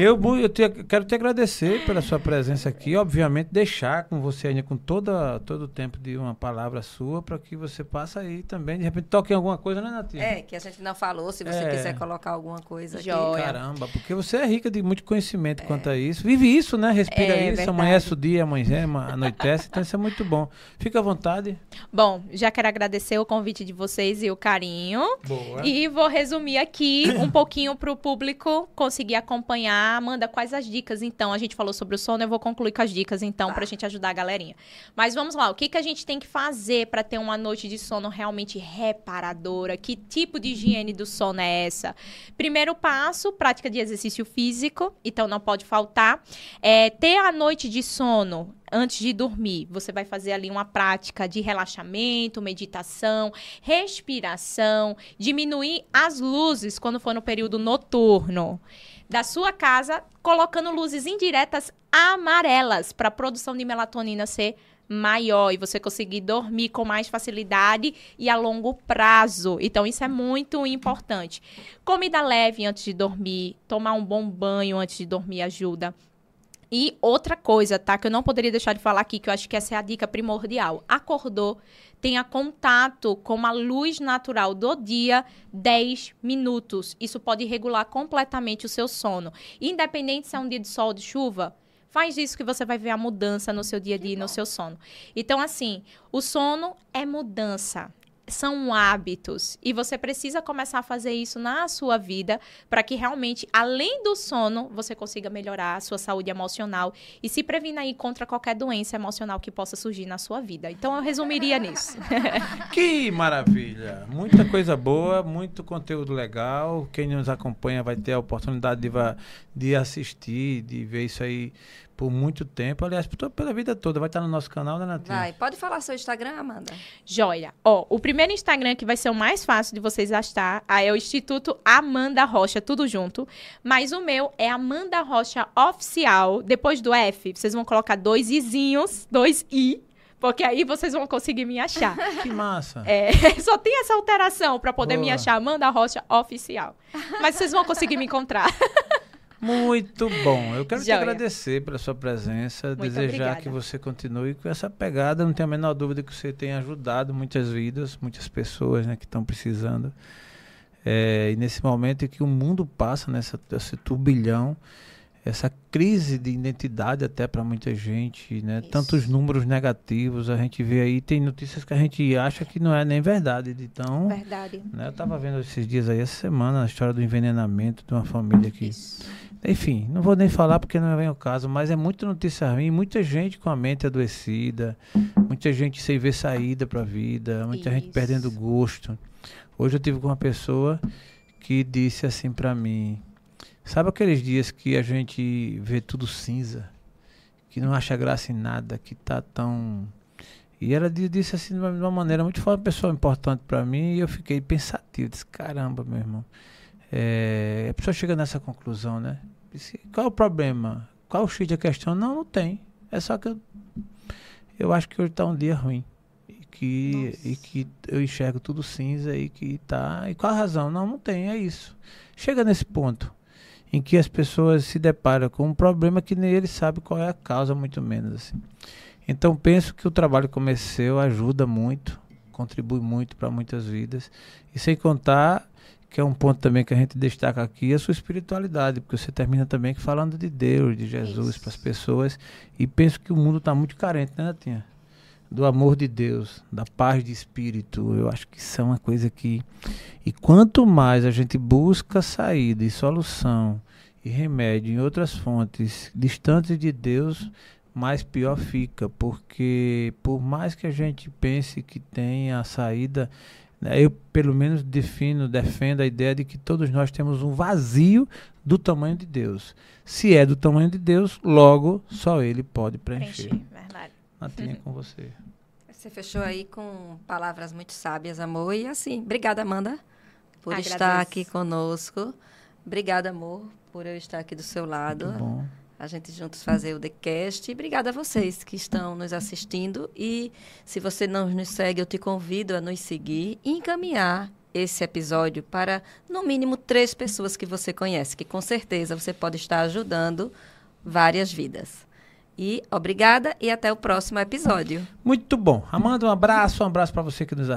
Eu, eu te, quero te agradecer pela sua presença aqui. Obviamente, deixar com você ainda com toda, todo o tempo de uma palavra sua para que você passe aí também. De repente, toque em alguma coisa, né, Natinha?
É, que a gente não falou. Se você é. quiser colocar alguma coisa aqui.
Caramba, porque você é rica de muito conhecimento é. quanto a isso. Vive isso, né? Respira é, isso. Verdade. Amanhece o dia, amanhã anoitece. então, isso é muito bom. Fica à vontade.
Bom, já quero agradecer o convite de vocês e o carinho.
Boa.
E vou resumir aqui um pouquinho para o público conseguir acompanhar. Amanda, quais as dicas, então? A gente falou sobre o sono, eu vou concluir com as dicas, então, tá. para a gente ajudar a galerinha. Mas vamos lá, o que, que a gente tem que fazer para ter uma noite de sono realmente reparadora? Que tipo de higiene do sono é essa? Primeiro passo, prática de exercício físico, então não pode faltar. É, ter a noite de sono antes de dormir, você vai fazer ali uma prática de relaxamento, meditação, respiração, diminuir as luzes quando for no período noturno da sua casa, colocando luzes indiretas amarelas para a produção de melatonina ser maior e você conseguir dormir com mais facilidade e a longo prazo. Então, isso é muito importante. Comida leve antes de dormir, tomar um bom banho antes de dormir ajuda. E outra coisa, tá? Que eu não poderia deixar de falar aqui, que eu acho que essa é a dica primordial. Acordou, tenha contato com a luz natural do dia 10 minutos. Isso pode regular completamente o seu sono. Independente se é um dia de sol ou de chuva, faz isso que você vai ver a mudança no seu dia a dia e no seu sono. Então, assim, o sono é mudança são hábitos e você precisa começar a fazer isso na sua vida para que realmente, além do sono, você consiga melhorar a sua saúde emocional e se prevenir aí contra qualquer doença emocional que possa surgir na sua vida. Então eu resumiria nisso.
que maravilha! Muita coisa boa, muito conteúdo legal. Quem nos acompanha vai ter a oportunidade de, de assistir, de ver isso aí por muito tempo. Aliás, pela vida toda. Vai estar no nosso canal, né, Natinha?
Vai. Pode falar seu Instagram, Amanda?
Joia. Ó, o primeiro Instagram que vai ser o mais fácil de vocês achar é o Instituto Amanda Rocha, tudo junto. Mas o meu é Amanda Rocha Oficial. Depois do F, vocês vão colocar dois izinhos, dois i. Porque aí vocês vão conseguir me achar.
Que massa.
É, só tem essa alteração para poder Boa. me achar Amanda Rocha Oficial. Mas vocês vão conseguir me encontrar.
Muito bom. Eu quero Joia. te agradecer pela sua presença, Muito desejar obrigada. que você continue com essa pegada. Não tenho a menor dúvida que você tem ajudado muitas vidas, muitas pessoas né, que estão precisando. É, e nesse momento em que o mundo passa nessa esse turbilhão, essa crise de identidade até para muita gente, né? Tantos números negativos, a gente vê aí, tem notícias que a gente acha que não é nem verdade. Então,
verdade.
Né, eu estava vendo esses dias aí, essa semana, a história do envenenamento de uma família que Isso enfim, não vou nem falar porque não vem o caso, mas é muita notícia ruim, muita gente com a mente adoecida, muita gente sem ver saída para a vida, muita Isso. gente perdendo gosto. Hoje eu tive com uma pessoa que disse assim para mim: Sabe aqueles dias que a gente vê tudo cinza, que não acha graça em nada, que tá tão e ela disse assim de uma maneira muito forte, uma pessoa importante para mim, e eu fiquei pensativo, disse, caramba, meu irmão. É, a pessoa chega nessa conclusão, né? Qual é o problema? Qual o X da questão? Não, não tem. É só que eu, eu acho que hoje está um dia ruim. E que, e que eu enxergo tudo cinza e que tá. E qual a razão? Não, não tem, é isso. Chega nesse ponto em que as pessoas se deparam com um problema que nem ele sabe qual é a causa, muito menos assim. Então penso que o trabalho seu ajuda muito, contribui muito para muitas vidas. E sem contar que é um ponto também que a gente destaca aqui, a sua espiritualidade, porque você termina também falando de Deus, de Jesus para as pessoas, e penso que o mundo está muito carente, né, Natinha? Do amor de Deus, da paz de espírito, eu acho que isso é uma coisa que... E quanto mais a gente busca saída e solução e remédio em outras fontes distantes de Deus, mais pior fica, porque por mais que a gente pense que tenha a saída eu, pelo menos, defino, defendo a ideia de que todos nós temos um vazio do tamanho de Deus. Se é do tamanho de Deus, logo só Ele pode preencher.
Preencher, verdade.
Natinha, com você.
Você fechou aí com palavras muito sábias, amor. E assim, obrigada, Amanda, por Agradeço. estar aqui conosco. Obrigada, amor, por eu estar aqui do seu lado.
Muito bom
a gente juntos fazer o TheCast. E obrigada a vocês que estão nos assistindo. E se você não nos segue, eu te convido a nos seguir e encaminhar esse episódio para, no mínimo, três pessoas que você conhece, que com certeza você pode estar ajudando várias vidas. E obrigada e até o próximo episódio.
Muito bom. Amanda, um abraço, um abraço para você que nos assiste.